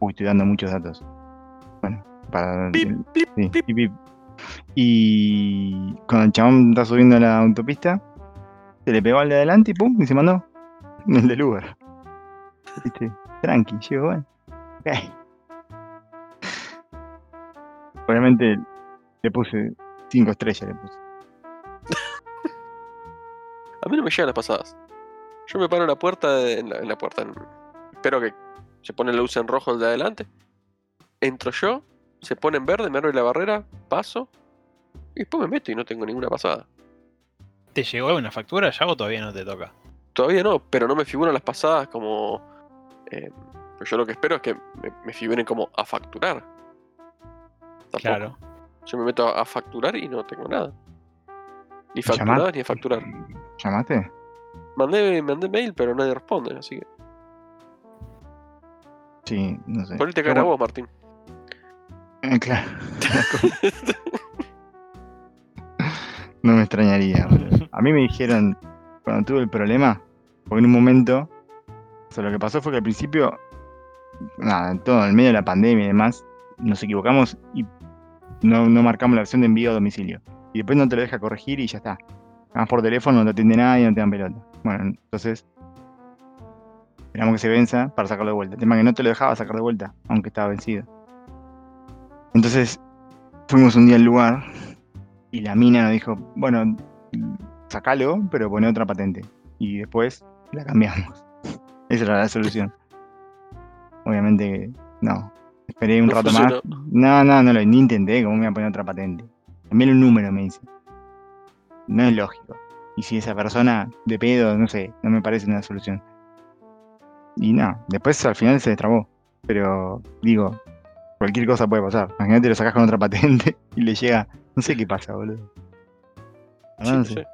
Uy, estoy dando muchos datos. Bueno, para.
Pip,
el-
pip,
sí,
pip.
pip, pip. Y cuando el chabón está subiendo a la autopista, se le pegó al de adelante y pum, y se mandó. El del Uber. ¿Viste? Tranqui, llegó, bueno. Ok. Obviamente le puse 5 estrellas, le puse.
A mí no me llegan las pasadas. Yo me paro en la puerta, de- en la, en la puerta. en- espero que se pone la luz en rojo el de adelante. Entro yo, se pone en verde, me abre la barrera, paso. Y después me meto y no tengo ninguna pasada.
¿Te llegó alguna factura ya o todavía no te toca?
Todavía no, pero no me figuran las pasadas como. eh, pues yo lo que espero es que me, me figuren como a facturar. Tampoco.
Claro.
Yo me meto a, a facturar y no tengo nada. Ni facturar ni a facturar.
¿Llamaste?
Mandé, mandé mail, pero nadie responde, así que.
Sí, no sé.
Ponete cara a
cu-
vos, Martín.
Eh, claro. No me extrañaría, boludo. A mí me dijeron, cuando tuve el problema, porque en un momento, o sea, lo que pasó fue que al principio, nada, en todo, en medio de la pandemia y demás, nos equivocamos y no, no marcamos la opción de envío a domicilio. Y después no te lo deja corregir y ya está. Además por teléfono no te atiende nadie, no te dan pelota. Bueno, entonces esperamos que se venza para sacarlo de vuelta. El tema que no te lo dejaba sacar de vuelta, aunque estaba vencido. Entonces fuimos un día al lugar y la mina nos dijo, bueno, sacalo, pero pone otra patente. Y después la cambiamos. Esa era la solución. Obviamente, no. Esperé un
No
rato
funcionó.
más. No, no, no lo ni intenté. ¿Cómo me voy a poner otra patente? Envíale un número, me dice. No es lógico. Y si esa persona de pedo, no sé, no me parece una solución. Y no, después al final se destrabó. Pero digo, cualquier cosa puede pasar. Imagínate lo sacas con otra patente y le llega. No sé qué pasa, boludo.
Sí, no
sé.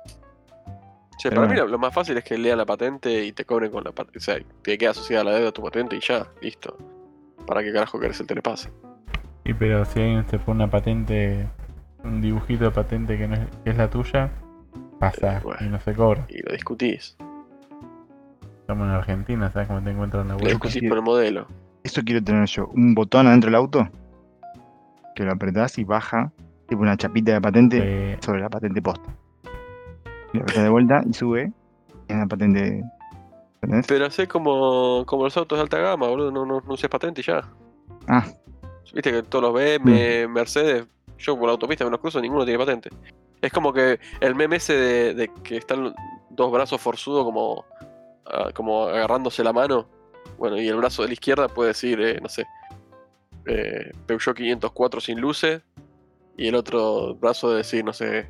Che,
Pero
para mí
bueno.
lo, lo más fácil es que lean la patente y te cobren con la patente. O sea, te queda asociada la deuda a tu patente y ya, listo. ¿Para qué carajo querés el telepase?
Y pero si alguien se pone una patente, un dibujito de patente que no es, que es la tuya, pasa
Eh, bueno.
y no se cobra.
Y lo discutís.
Estamos en Argentina, ¿sabes cómo te encuentran en la web?
por el modelo.
Eso quiero tener yo. Un botón adentro del auto. Que lo apretás y baja. Tipo una chapita de patente
Eh,
sobre la patente posta. Y lo apretás de vuelta y sube. Es una patente. ¿Entendés?
Pero sé como, como los autos de alta gama, boludo. No, no, no uses patente y ya.
Ah,
Viste que todos los BM, Mercedes, yo por la autopista me los cruzo, ninguno tiene patente. Es como que el meme ese de, de que están dos brazos forzudos como, ah, como agarrándose la mano. Bueno, y el brazo de la izquierda puede decir, eh, no sé, eh, Peugeot 504 sin luces. Y el otro brazo de decir, no sé,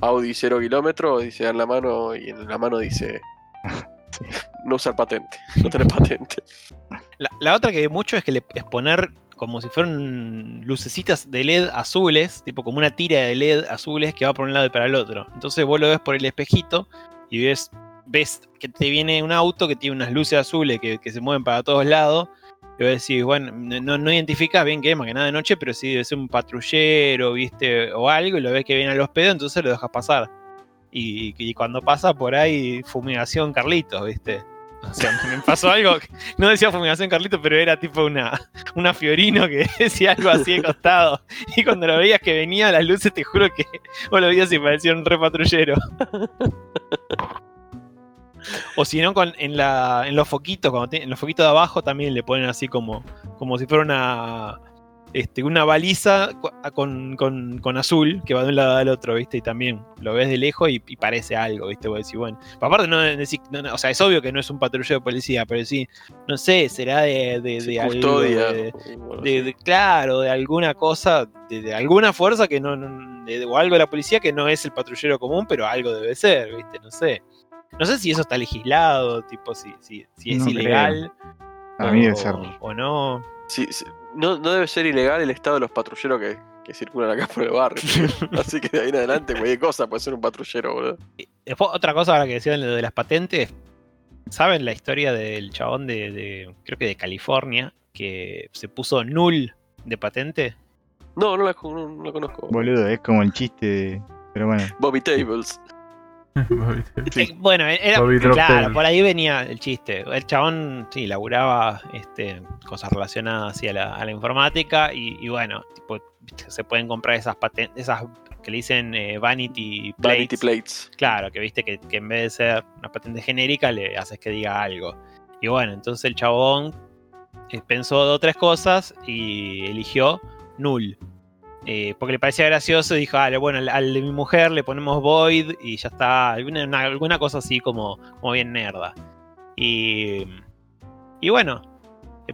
Audi 0 kilómetros, dice en la mano, y en la mano dice,
Sí.
no usar patente, no tener patente.
La, la otra que hay mucho es que le, es poner como si fueran lucecitas de LED azules, tipo como una tira de LED azules que va por un lado y para el otro. Entonces vos lo ves por el espejito y ves, ves que te viene un auto que tiene unas luces azules que, que se mueven para todos lados. Y vos decís, bueno, no, no identificas bien qué es, más que nada de noche, pero sí debe ser un patrullero, viste, o algo, y lo ves que viene a los pedos, entonces lo dejas pasar. Y, y cuando pasa por ahí, fumigación Carlitos, viste. O sea, me pasó algo, que- no decía fumigación Carlitos, pero era tipo una, una Fiorino que decía algo así de costado. Y cuando lo veías que venía las luces, te juro que vos lo veías y parecía un re patrullero. O si no, con, en, la, en los foquitos, cuando en los foquitos de abajo también le ponen así como, como si fuera una, este, una baliza con, con- con azul que va de un lado al otro, ¿viste? Y también lo ves de lejos y, y parece algo, ¿viste? Vos decís, bueno. Aparte, no, decís- no, no, o sea, es obvio que no es un patrullero de policía, pero sí, no sé, será de, de, de
custodia.
de- claro, de alguna cosa, de, alguna fuerza que no, no- de- o algo de la policía que no es el patrullero común, pero algo debe ser, ¿viste? No sé. No sé si eso está legislado, tipo, si, si, si es
No
ilegal
para mí debe
o,
ser.
o no.
Sí, sí, no, no debe ser ilegal el estado de los patrulleros que, que circulan acá por el barrio. Así que de ahí en adelante, cualquier cosa puede ser un patrullero, boludo.
Después, otra cosa ahora que decían lo de las patentes, ¿saben la historia del chabón de, de- creo que de California, que se puso null de patente?
No, no la, no, no la conozco.
Boludo, es como el chiste de. Pero bueno.
Bobby Tables.
Bueno, era,
Bobby Drop
claro, por ahí venía el chiste. El chabón, sí, laburaba este, cosas relacionadas a la, a la informática y, y bueno, tipo, se pueden comprar esas patentes, esas que le dicen eh, Vanity Plates.
Vanity Plates.
Claro, que viste que, que en vez de ser una patente genérica le haces que diga algo. Y bueno, entonces el chabón eh, pensó dos o tres cosas y eligió null. Eh, porque le parecía gracioso y dijo, ah, bueno, al, al de mi mujer le ponemos void y ya está. Alguna, una- alguna cosa así como, como bien nerda. Y, y bueno, eh,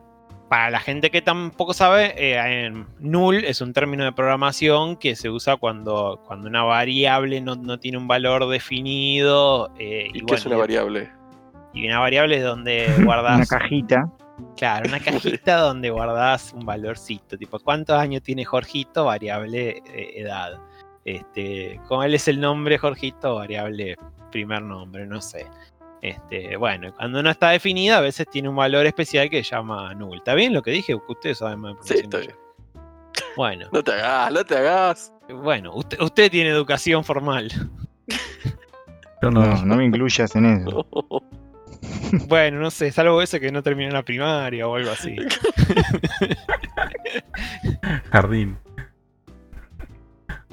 para la gente que tampoco sabe, eh, en null es un término de programación que se usa cuando, cuando una variable no, no tiene un valor definido. eh,
¿Y qué
bueno,
es una variable?
y una variable es donde guardas.
Una cajita.
Claro, una cajita donde guardás un valorcito, tipo cuántos años tiene Jorgito, variable eh, edad. Este, ¿cuál es el nombre Jorgito? Variable primer nombre, no sé. Este, bueno, cuando no está definida, a veces tiene un valor especial que se llama null. ¿Está bien lo que dije? Ustedes saben más de
Sí, está
yo. Bueno,
No te hagas, no te hagas.
bueno, usted, usted tiene educación formal.
No,
No, no me incluyas en eso.
Bueno, no sé, salvo ese que no terminó en la primaria o algo así.
jardín.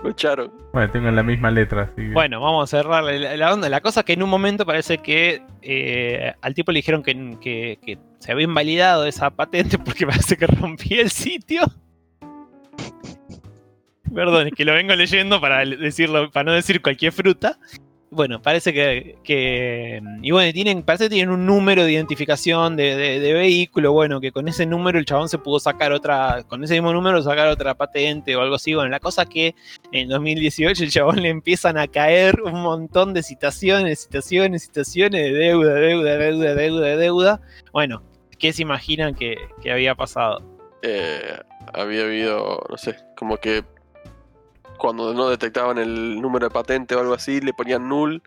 Lo echaron.
Bueno, tengo la misma letra, así que-
Bueno, vamos a cerrar la, la onda. La cosa es que en un momento parece que eh, al tipo le dijeron que, que- que se había invalidado esa patente porque parece que rompía el sitio. Perdón, es que lo vengo leyendo para decirlo, para no decir cualquier fruta. Bueno, parece que, y bueno, tienen, parece que tienen un número de identificación de, de- de vehículo, bueno, que con ese número el chabón se pudo sacar otra, con ese mismo número sacar otra patente o algo así. Bueno, la cosa que en 2018 el chabón le empiezan a caer un montón de citaciones, citaciones, citaciones de deuda, deuda, deuda, deuda, deuda. Bueno, ¿qué se imaginan que, que había pasado?
Eh, había habido, no sé, como que cuando no detectaban el número de patente o algo así, le ponían null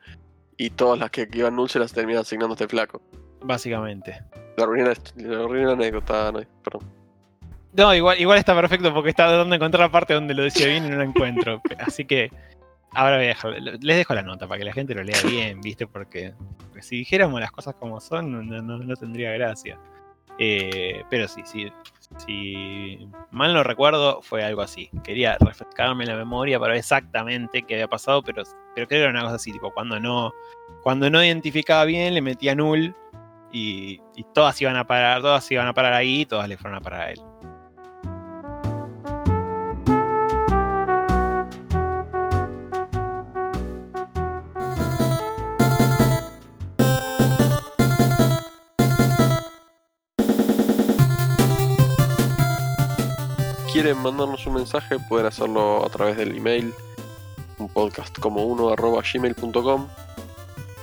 y todas las que iban null se las terminan asignando a este flaco.
Básicamente.
La arruiné la, anécdota, no, perdón.
No, igual, igual está perfecto porque está tratando de encontrar la parte donde lo decía bien y no la encuentro. Así que ahora voy a dejar, les dejo la nota para que la gente lo lea bien, ¿viste? Porque, porque si dijéramos las cosas como son, no, no- no tendría gracia. Eh, pero sí, sí, si mal no recuerdo, fue algo así. Quería refrescarme la memoria para ver exactamente qué había pasado, pero, creo que era una cosa así, tipo, cuando no, cuando no identificaba bien, le metía null y, y todas iban a parar, todas iban a parar ahí y todas le fueron a parar a él.
Quieren mandarnos un mensaje, pueden hacerlo a través del email, un podcast como uno arroba gmail.com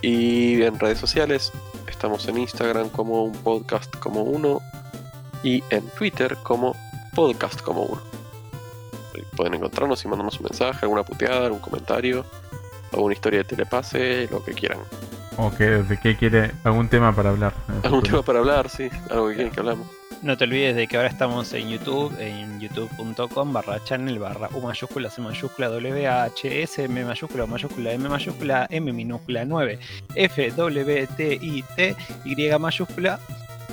y en redes sociales. Estamos en Instagram como un podcast como uno y en Twitter como podcast como uno. Ahí Pueden encontrarnos y mandarnos un mensaje, alguna puteada, algún comentario, alguna historia de telepase, lo que quieran.
O que, de qué quiere algún tema para hablar.
Algún tema para hablar, sí, algo que quieren que hablamos.
No te olvides de que ahora estamos en YouTube, en youtube.com barra channel barra U mayúscula C mayúscula W A H S M mayúscula O mayúscula M mayúscula M minúscula 9 F W T I T Y mayúscula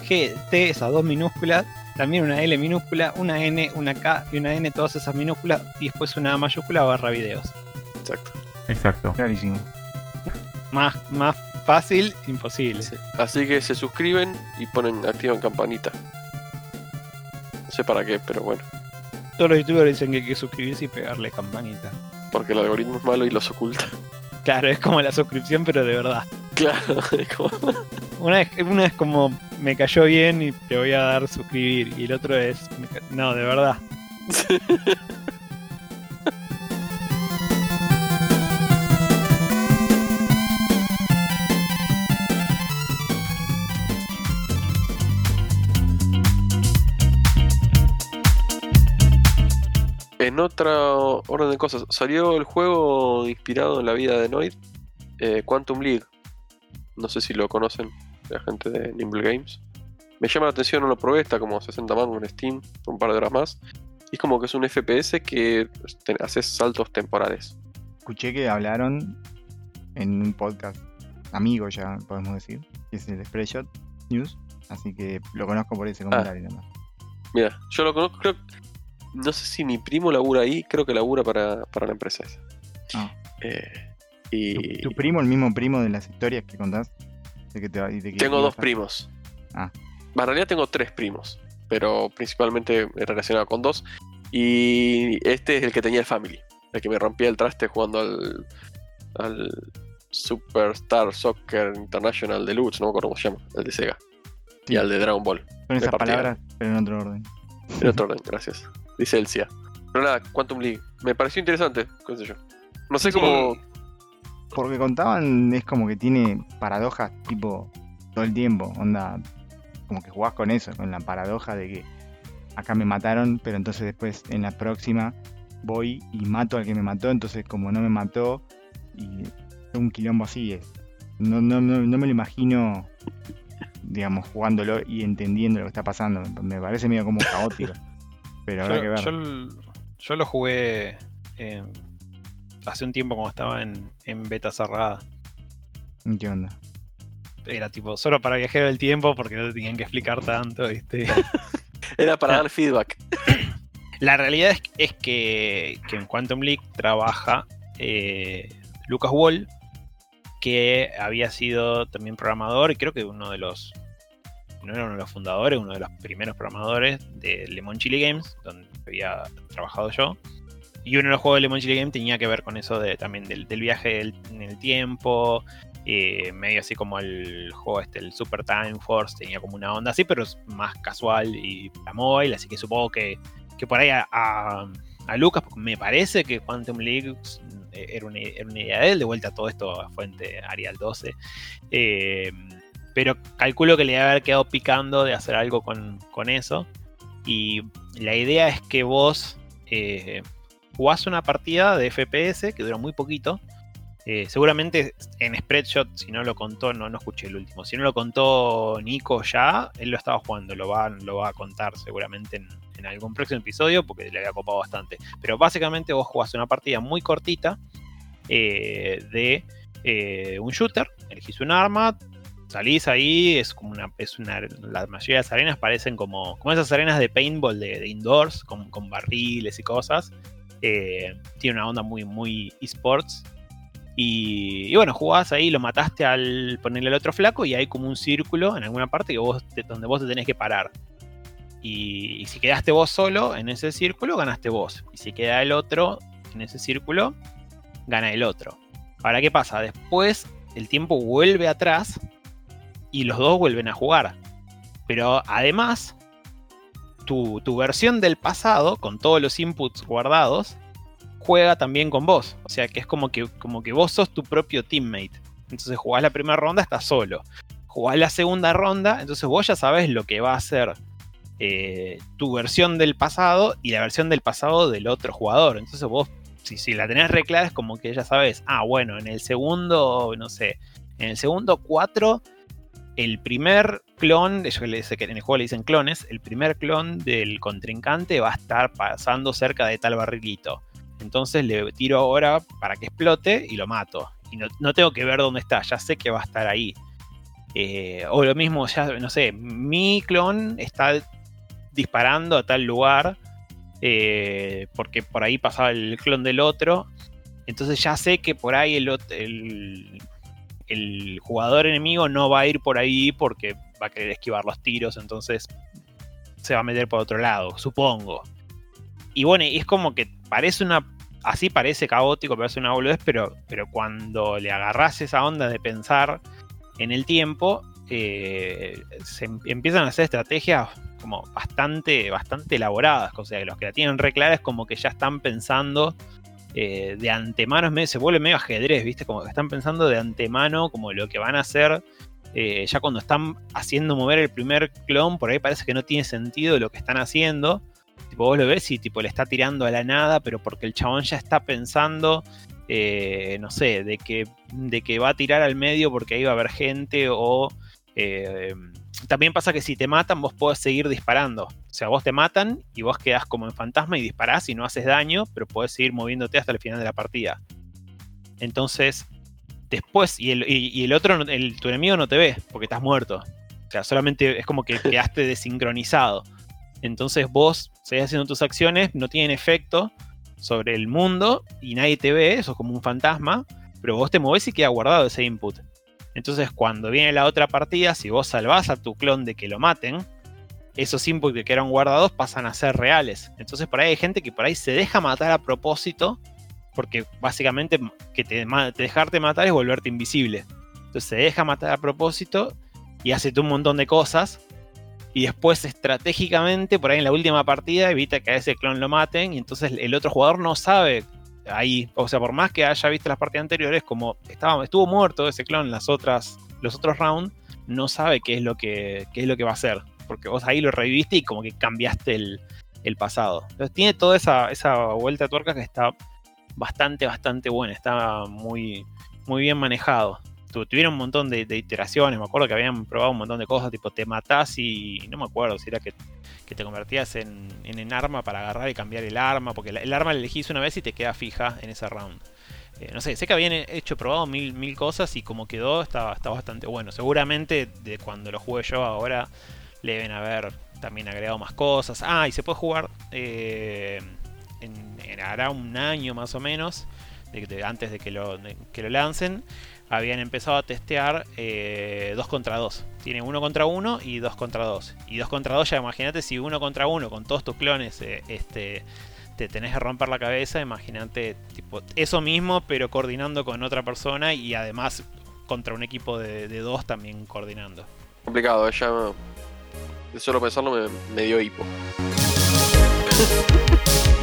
G T esas dos minúsculas también una L minúscula, una N, una K y una N, todas esas minúsculas, y después una A mayúscula barra videos.
Exacto.
Exacto.
Clarísimo.
Más, más fácil, imposible.
Sí. Así que se suscriben y ponen, activan campanita. Sé para qué, pero bueno.
Todos los youtubers dicen que hay que suscribirse y pegarle campanita.
Porque el algoritmo es malo y los oculta.
Claro, es como la suscripción, pero de verdad.
Claro, es como.
Una es, una es como me cayó bien y te voy a dar suscribir. Y el otro es no, de verdad.
En otra orden de cosas, salió el juego inspirado en la vida de Noid, eh, Quantum League. No sé si lo conocen, la gente de Nimble Games. Me llama la atención, no lo probé, está como 60 mangos en Steam, por un par de horas más. Y es como que es un FPS que te- haces saltos temporales.
Escuché que hablaron en un podcast amigo ya podemos decir, que es el Spreadshot News, así que lo conozco por ese comentario nomás.
Mira, yo lo conozco, creo. No sé si mi primo labura ahí, creo que labura para, para la empresa esa.
Ah.
Eh,
¿Tu,
y
tu primo, el mismo primo de las historias que contás? De que te, va- y de que
tengo dos
a-
primos.
Ah.
En realidad tengo tres primos, pero principalmente relacionado con dos. Y este es el que tenía el Family, el que me rompía el traste jugando al, al Superstar Soccer International Deluxe, no me acuerdo cómo se llama, el de Sega. Y al de Dragon Ball.
Son esas
partida.
palabras, pero en otro orden.
En otro orden, gracias. Dice Elsia. Pero nada, Quantum League. Me pareció interesante, qué sé yo. No sé cómo.
Porque contaban, es como que tiene paradojas tipo todo el tiempo. Onda, como que jugás con eso, con la paradoja de que acá me mataron, pero entonces después en la próxima voy y mato al que me mató, entonces como no me mató, y un quilombo así es. No, no, no, no me lo imagino, digamos, jugándolo y entendiendo lo que está pasando. Me parece medio como caótico. Pero habrá que
Yo,
ver.
yo l- yo lo jugué eh, hace un tiempo cuando estaba en, en beta cerrada.
¿Qué onda?
Era tipo solo para viajar del tiempo porque no te tenían que explicar tanto, ¿viste?
Era para dar feedback.
La realidad es, es que, que en Quantum League trabaja eh, Lucas Wall, que había sido también programador y creo que uno de los, no era uno de los fundadores, uno de los primeros programadores de Lemon Chili Games, donde había trabajado yo. Y uno de los juegos de Lemon Chili Games tenía que ver con eso de, también del, viaje en el tiempo, eh, medio así como el juego este, el Super Time Force, tenía como una onda así, pero es más casual y para mobile, así que supongo que, que por ahí a, a- a me parece que Quantum League eh, era una, era una idea de él, de vuelta todo esto a fuente Arial 12. eh, pero calculo que le debe haber quedado picando de hacer algo con, con eso. Y la idea es que vos eh, jugás una partida de FPS que dura muy poquito. Eh, seguramente en Spreadshot, si no lo contó, no, no escuché el último. Si no lo contó Nico ya, él lo estaba jugando, lo va, lo va a contar seguramente en, algún próximo episodio porque le había copado bastante. Pero básicamente vos jugás una partida muy cortita eh, de eh, un shooter, elegís un arma, salís ahí, es como una, es una, la mayoría de las arenas parecen como, como esas arenas de paintball de, indoors, con, con barriles y cosas. Eh, tiene una onda muy, muy esports. Y, bueno, jugás ahí, lo mataste al ponerle al otro flaco y hay como un círculo en alguna parte que vos donde vos te tenés que parar. Y si quedaste vos solo en ese círculo, ganaste vos. Y si queda el otro en ese círculo, gana el otro. Ahora, ¿qué pasa? Después el tiempo vuelve atrás y los dos vuelven a jugar. Pero además, tu, tu versión del pasado, con todos los inputs guardados, juega también con vos. O sea que es como que, como que vos sos tu propio teammate. Entonces jugás la primera ronda, estás solo. Jugás la segunda ronda, entonces vos ya sabés lo que va a ser eh, tu versión del pasado y la versión del pasado del otro jugador. Entonces vos, si, si la tenés re clara, es como que ya sabes, ah, bueno, en el segundo, no sé, en el segundo 4, el primer clon, que en el juego le dicen clones, el primer clon del contrincante va a estar pasando cerca de tal barrilito. Entonces le tiro ahora para que explote y lo mato. Y no, no tengo que ver dónde está, ya sé que va a estar ahí. Eh, o lo mismo, ya no sé, mi clon está disparando a tal lugar eh, porque por ahí pasaba el clon del otro. Entonces ya sé que por ahí el, el, el jugador enemigo no va a ir por ahí porque va a querer esquivar los tiros, entonces se va a meter por otro lado, supongo. Y bueno, es como que parece una. Así parece caótico, parece una boludez, pero, pero cuando le agarras esa onda de pensar en el tiempo, eh, se em- empiezan a hacer estrategias como bastante, bastante elaboradas. O sea, los que la tienen re clara es como que ya están pensando eh, de antemano, se vuelve medio ajedrez, ¿viste? Como que están pensando de antemano como lo que van a hacer. eh, ya cuando están haciendo mover el primer clon, por ahí parece que no tiene sentido lo que están haciendo. Tipo, vos lo ves y tipo le está tirando a la nada, pero porque el chabón ya está pensando, eh, no sé, de que, de que va a tirar al medio porque ahí va a haber gente o... también pasa que si te matan, vos podés seguir disparando. O sea, vos te matan y vos quedás como en fantasma y disparás y no haces daño, pero podés seguir moviéndote hasta el final de la partida. Entonces, después, y el, otro, el, tu enemigo no te ve, porque estás muerto. O sea, solamente es como que quedaste desincronizado. Entonces vos seguís haciendo tus acciones, no tienen efecto sobre el mundo y nadie te ve, eso es como un fantasma, pero vos te movés y queda guardado ese input. Entonces cuando viene la otra partida, si vos salvás a tu clon de que lo maten, esos inputs que quedaron guardados pasan a ser reales. Entonces por ahí hay gente que por ahí se deja matar a propósito, porque básicamente que te, te dejarte matar es volverte invisible. Entonces se deja matar a propósito y hace un montón de cosas. Y después estratégicamente, por ahí en la última partida, evita que a ese clon lo maten. Y entonces el otro jugador no sabe ahí. O sea, por más que haya visto las partidas anteriores, como estaba, estuvo muerto ese clon en las otras, los otros rounds, no sabe qué es lo que, qué es lo que va a hacer. Porque vos ahí lo reviviste y como que cambiaste el, el pasado. Entonces tiene toda esa, esa vuelta de tuerca que está bastante, bastante buena. Está muy, muy bien manejado. Tu- Tuvieron un montón de, iteraciones. Me acuerdo que habían probado un montón de cosas. Tipo, te matás y no me acuerdo si era que, que te convertías en, en, arma para agarrar y cambiar el arma. Porque el arma la elegís una vez y te queda fija en ese round. Eh, no sé, sé que habían hecho, probado mil, mil cosas y como quedó está, está bastante bueno. Seguramente de cuando lo jugué yo ahora le deben haber también agregado más cosas. Ah, y se puede jugar eh, en, hará un año más o menos, antes de que lo, de que lo lancen. Habían empezado a testear 2 contra 2. Tiene 1 contra 1 y 2 contra 2. Y 2 contra 2, ya imagínate si 1 contra 1 con todos tus clones eh, este, te tenés que romper la cabeza. Imagínate tipo, eso mismo, pero coordinando con otra persona y además contra un equipo de, de dos también coordinando.
Complicado, eh, ya. De solo pensarlo me, me dio hipo.